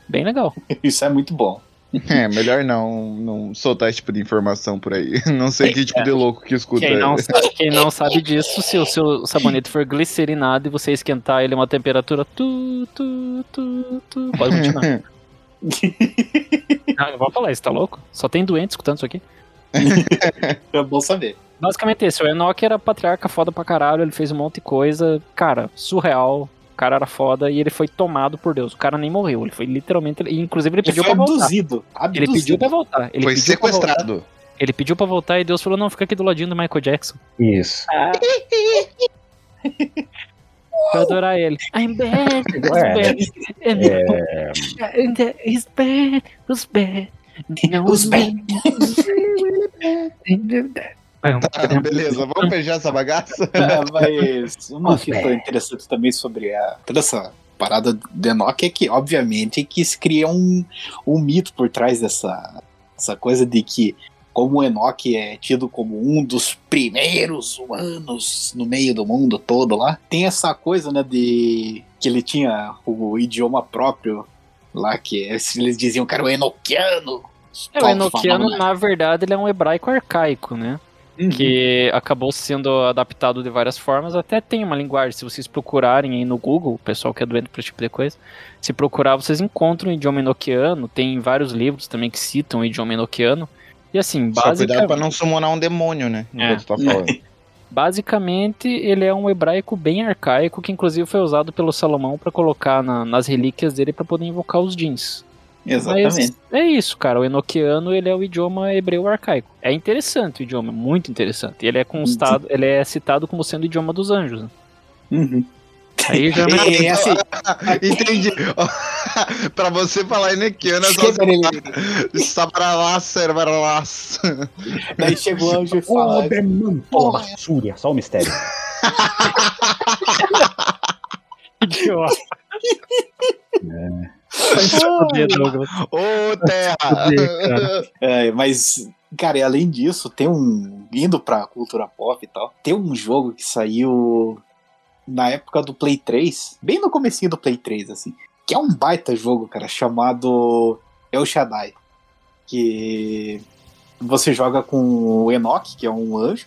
Bem legal. Isso é muito bom. É, melhor não, não soltar esse tipo de informação por aí. Não sei que tipo de louco que escuta. Quem não, sabe, quem não sabe disso, se o seu sabonete for glicerinado e você esquentar ele a uma temperatura tu, tu, tu, tu, pode continuar. Não, eu vou falar, isso tá louco? Só tem doente escutando isso aqui. É bom saber. Basicamente esse, o Enoch era patriarca foda pra caralho, ele fez um monte de coisa, cara, surreal. O cara era foda e ele foi tomado por Deus. O cara nem morreu, ele foi literalmente. E inclusive ele Ele pediu foi pra voltar. abduzido. Ele pediu pra voltar. Ele Foi pediu pra voltar. sequestrado. Ele pediu pra voltar e Deus falou: não, fica aqui do ladinho do Michael Jackson. Isso. Pra adorar ele. I'm bad, it's Ué, bad. É, And It's bad, it's bad. Os bem. Tá, beleza, vamos fechar essa bagaça? Ah, Mas uma Os bem. interessante também sobre a, toda essa parada do Enoch é que, obviamente, que se cria um, um mito por trás dessa essa coisa de que como o Enoch é tido como um dos primeiros humanos no meio do mundo todo lá, tem essa coisa, né, de que ele tinha o idioma próprio lá, que eles diziam que era o Enochiano. É, o Enochiano, na verdade, ele é um hebraico arcaico, né? que acabou sendo adaptado de várias formas. Até tem uma linguagem, se vocês procurarem aí no Google, o pessoal que é doente para esse tipo de coisa, se procurar, vocês encontram o idioma enoquiano. Tem vários livros também que citam o idioma enoquiano. E assim, Só cuidado pra basicamente, não summonar um demônio, né? É. tá basicamente, ele é um hebraico bem arcaico, que inclusive foi usado pelo Salomão para colocar na- nas relíquias dele para poder invocar os jeans. Exatamente. Mas é isso, cara. O enoquiano ele é o idioma hebreu arcaico. É interessante o idioma, muito interessante. Ele é constado, ele é citado como sendo o idioma dos anjos. Né? Uhum. Aí já E, e, assim, Entendi. pra você falar enequiano, é só Sabaralaça, Sabaralaça. daí chega o anjo e fala. Porra, Súria, só o mistério. idiota. Fuder, Ô, terra! Fuder, cara. É, mas, cara, e além disso, tem um. Indo pra cultura pop e tal, tem um jogo que saiu na época do Play 3, bem no comecinho do Play 3, assim, que é um baita jogo, cara, chamado El Shaddai. Que você joga com o Enoch, que é um anjo.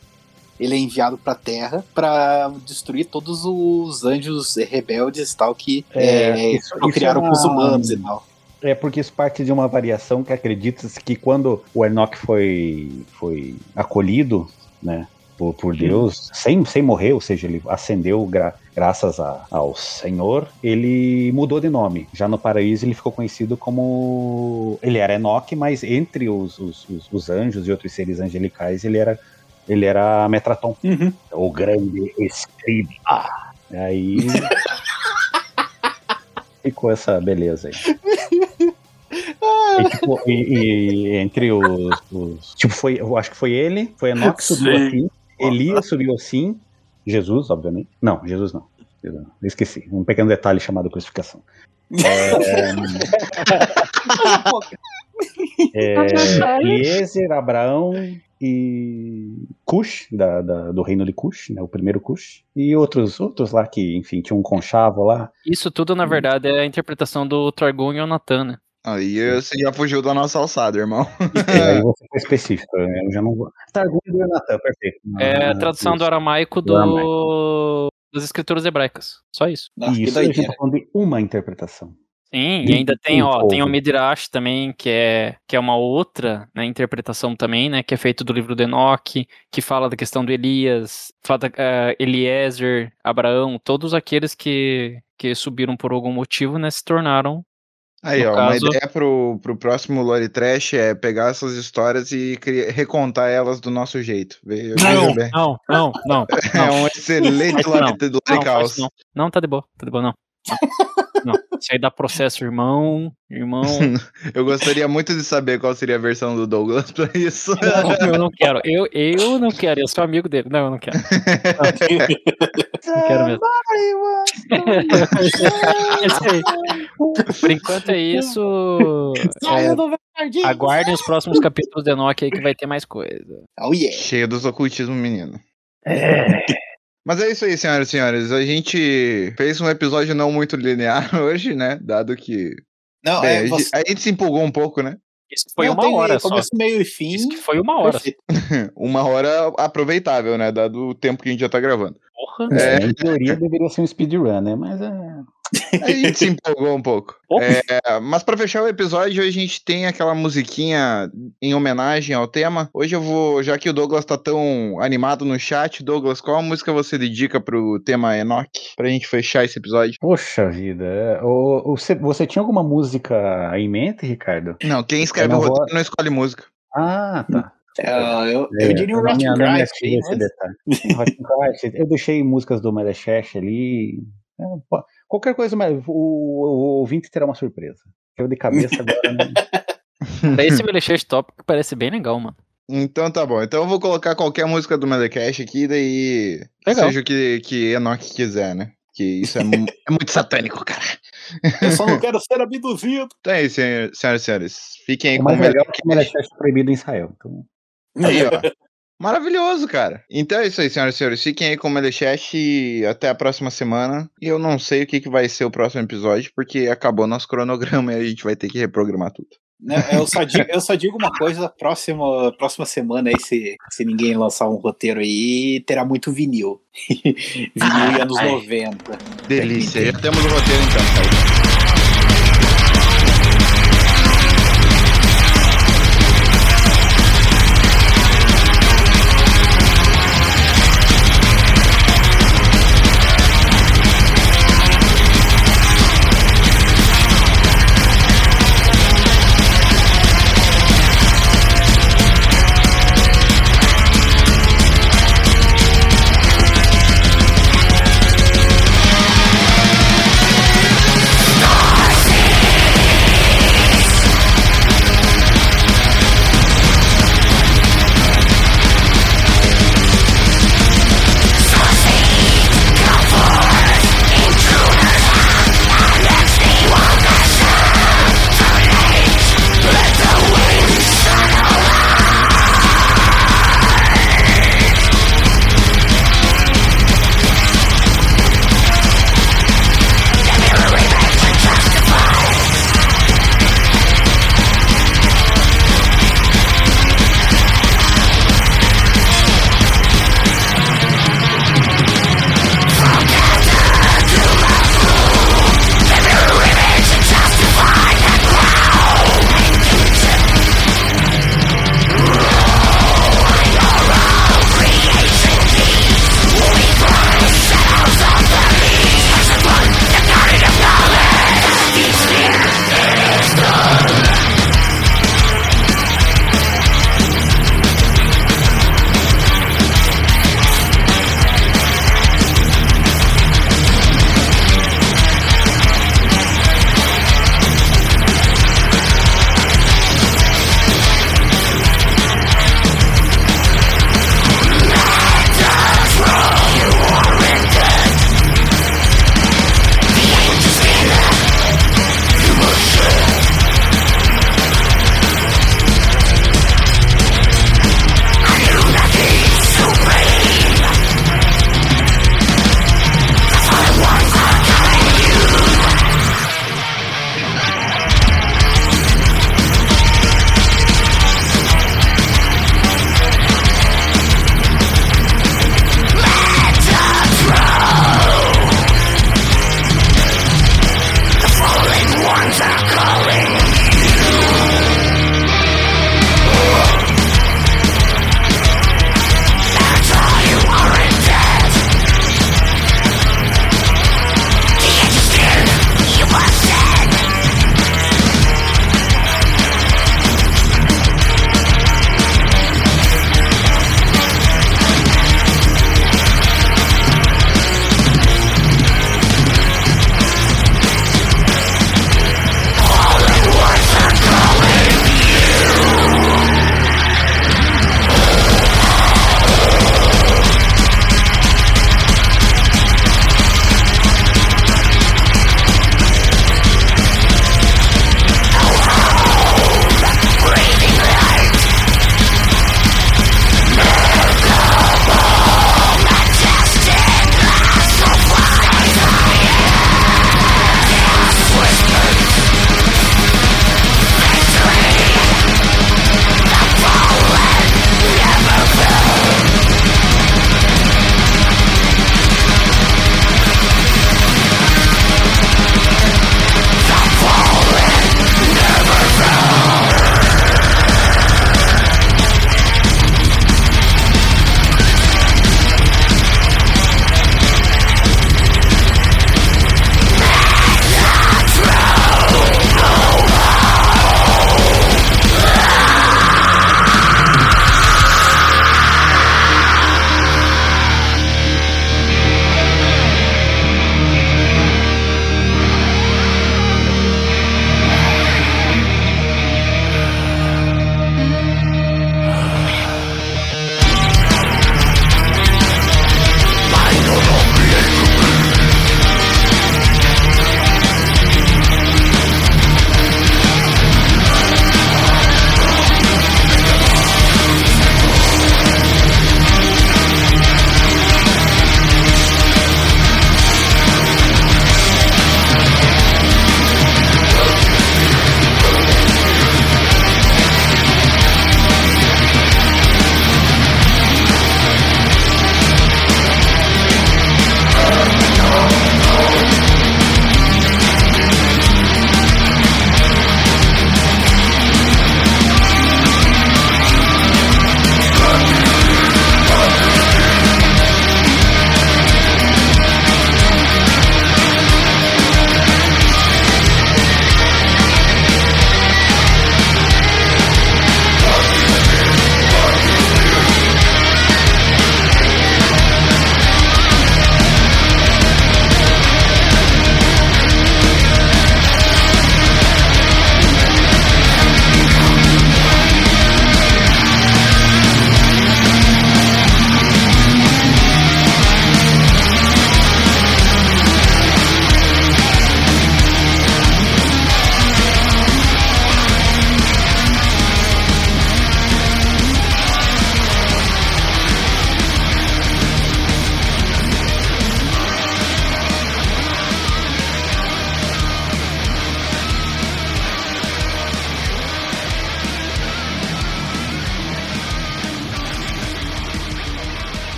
Ele é enviado pra Terra pra destruir todos os anjos rebeldes e tal que É, é, isso- criaram é com os uma- humanos e tal. É porque isso parte de uma variação que acredita-se que quando o Enoch foi, foi acolhido, né, por, por Deus, sem, sem morrer, ou seja, ele ascendeu gra- graças a- ao Senhor, ele mudou de nome. Já no paraíso ele ficou conhecido como... Ele era Enoch, mas entre os, os, os- os anjos e outros seres angelicais, ele era, ele era Metraton, Uhum. o grande escriba. Aí... Ficou essa beleza aí. E, tipo, e- e entre os, os- Tipo, foi, eu acho que foi ele, foi Enoch subiu Sim. assim, Elias subiu assim, Jesus, obviamente. Não, Jesus não. Jesus não. Eu esqueci. Um pequeno detalhe chamado crucificação. É, é, Eliezer, Abraão e Cush, da, da- do reino de Cush, né? O primeiro Cush. E outros, outros lá que, enfim, tinha um conchavo lá. Isso tudo, na verdade, é a interpretação do Targon e o Natan, né? Aí você já fugiu da nossa alçada, irmão. É, aí você foi específico, né? eu já não vou. Targum e Natan, perfeito. É a tradução do aramaico Do do... das escrituras hebraicas. Só isso. Nossa, Isso, a gente tá falando de uma interpretação. Sim, e ainda tem, ó, tem o. Midrash também, que é, que é uma outra né, interpretação também, né, que é feito do livro do Enoque, que fala da questão do Elias, fala da, eh, Eliezer, Abraão, todos aqueles que, que subiram por algum motivo, né, se tornaram Aí, No ó, caso- uma ideia pro, pro próximo Lore Trash é pegar essas histórias e cri- recontar elas do nosso jeito. Veja, Não. Não, não, não. É um excelente isso não. Lore, Lore Não, Caos. não. Não, tá de boa, tá de boa, não. Não, não. Isso aí dá processo, irmão, irmão. Eu gostaria muito de saber qual seria a versão do Douglas pra isso. Não, eu não quero. Eu, eu não quero, eu sou amigo dele. Não, eu não quero. Não quero mesmo. É. Por enquanto é isso. É, aguardem os próximos capítulos de Enoch aí que vai ter mais coisa. Oh yeah. Cheio dos ocultismo, menino. Mas é isso aí, senhoras e senhores. A gente fez um episódio não muito linear hoje, né? Dado que. Não, Bem, é, a, gente, você... a gente se empolgou um pouco, né? Isso foi Não, uma tem hora só. Começo, meio e fim. Isso que foi uma hora. Uma hora aproveitável, né? Dado o tempo que a gente já tá gravando. Porra. É, Em teoria deveria ser um speedrun, né? Mas é. A gente se empolgou um pouco. É, mas pra fechar o episódio, a gente tem aquela musiquinha em homenagem ao tema. Hoje eu vou, já que o Douglas tá tão animado no chat, Douglas, qual música você dedica pro tema Enoch? Pra gente fechar esse episódio? Poxa vida. é, o- o- Você, tinha alguma música em mente, Ricardo? Não, quem escreve o não vou- roteiro não escolhe música. Ah, tá. É, eu, É, eu diria o me Christ, mas... Christ, Eu deixei músicas do Medechech ali. É, Qualquer coisa, mas o, o ouvinte terá uma surpresa. Eu de cabeça agora. Né? Esse Melechete Tópico parece bem legal, mano. Então tá bom. Então eu vou colocar qualquer música do Melecast aqui, daí Legal. seja o que, que Enoch quiser, né? Que isso é, é muito satânico, cara. Eu só não quero ser abduzido. Então é isso, senhor- senhoras e senhores. Fiquem aí O com mais o é que o Melecast. É proibido em Israel. Então, Aí, ó. Maravilhoso, cara. Então é isso aí, senhoras e senhores. Fiquem aí com o Melechat e até a próxima semana. E eu não sei o que, que vai ser o próximo episódio, porque acabou nosso cronograma e a gente vai ter que reprogramar tudo. Né, eu só, digo, eu só digo, uma coisa, próxima, próxima semana aí, se, se ninguém lançar um roteiro aí, terá muito vinil. vinil anos 90. Delícia, já temos o roteiro então, tá Saúde.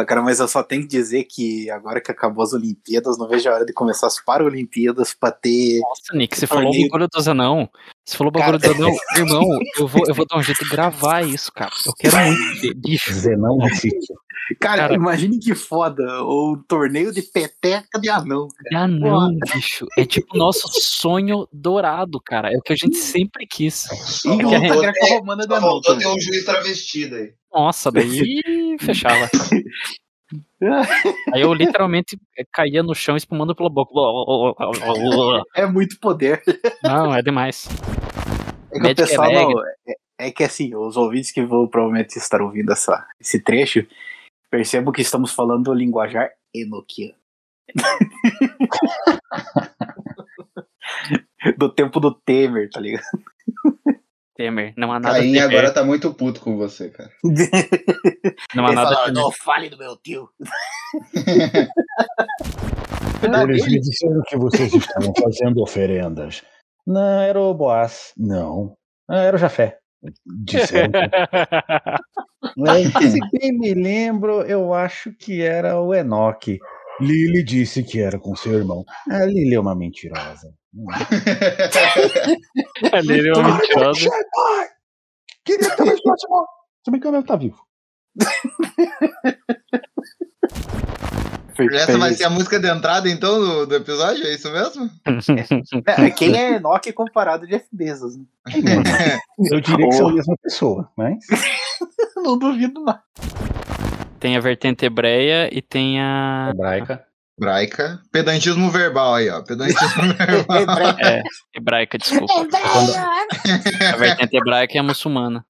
Porra, cara, mas eu só tenho que dizer que agora que acabou as Olimpíadas, não vejo a hora de começar as Paralimpíadas pra ter. Nossa, Nick, você falou o Torneio. bagulho dos anão. Você falou o bagulho Cara. dos anão. Irmão, eu vou, eu vou dar um jeito de gravar isso, cara. Eu quero muito ver. Bicho, Zenão no sítio. Cara, Cara. imagine que foda o torneio de peteca de anão. de anão, bicho. É tipo nosso sonho dourado, cara. É o que a gente sempre quis. Só E só anão. faltou ter também. um juiz travestido aí. Nossa, daí fechava. Aí eu literalmente caía no chão espumando pela boca. É muito poder. Não, é demais. É que o Magic é pessoal mega. não. É, é que assim, os ouvintes que vão provavelmente estar ouvindo essa, esse trecho, percebam que estamos falando do linguajar enoquiano. do tempo do Temer, tá ligado? Temer, não há nada Caim Temer. agora tá muito puto com você, cara. Não há Ele nada fala, Temer. não fale do meu tio. Eles me disseram que vocês estavam fazendo oferendas. Não, era o Boaz. Não. Ah, Era o Jafé. Disseram. Se bem me lembro, eu acho que era o Enoque. Lily disse que era com seu irmão. A Lily é uma mentirosa. Ele é uma mentirosa. Queria estar mais próximo. Se bem que ela tá vivo. Essa vai ser a música de entrada, então, do, do episódio? É isso mesmo? É, Quem é Enoch comparado de Jeff Bezos? Né? Eu diria que são a mesma pessoa, mas. Não duvido, não. Tem a vertente hebreia e tem a. Hebraica. Braica. Pedantismo verbal aí, ó. Pedantismo verbal. É, hebraica, desculpa. A vertente hebraica é a muçulmana.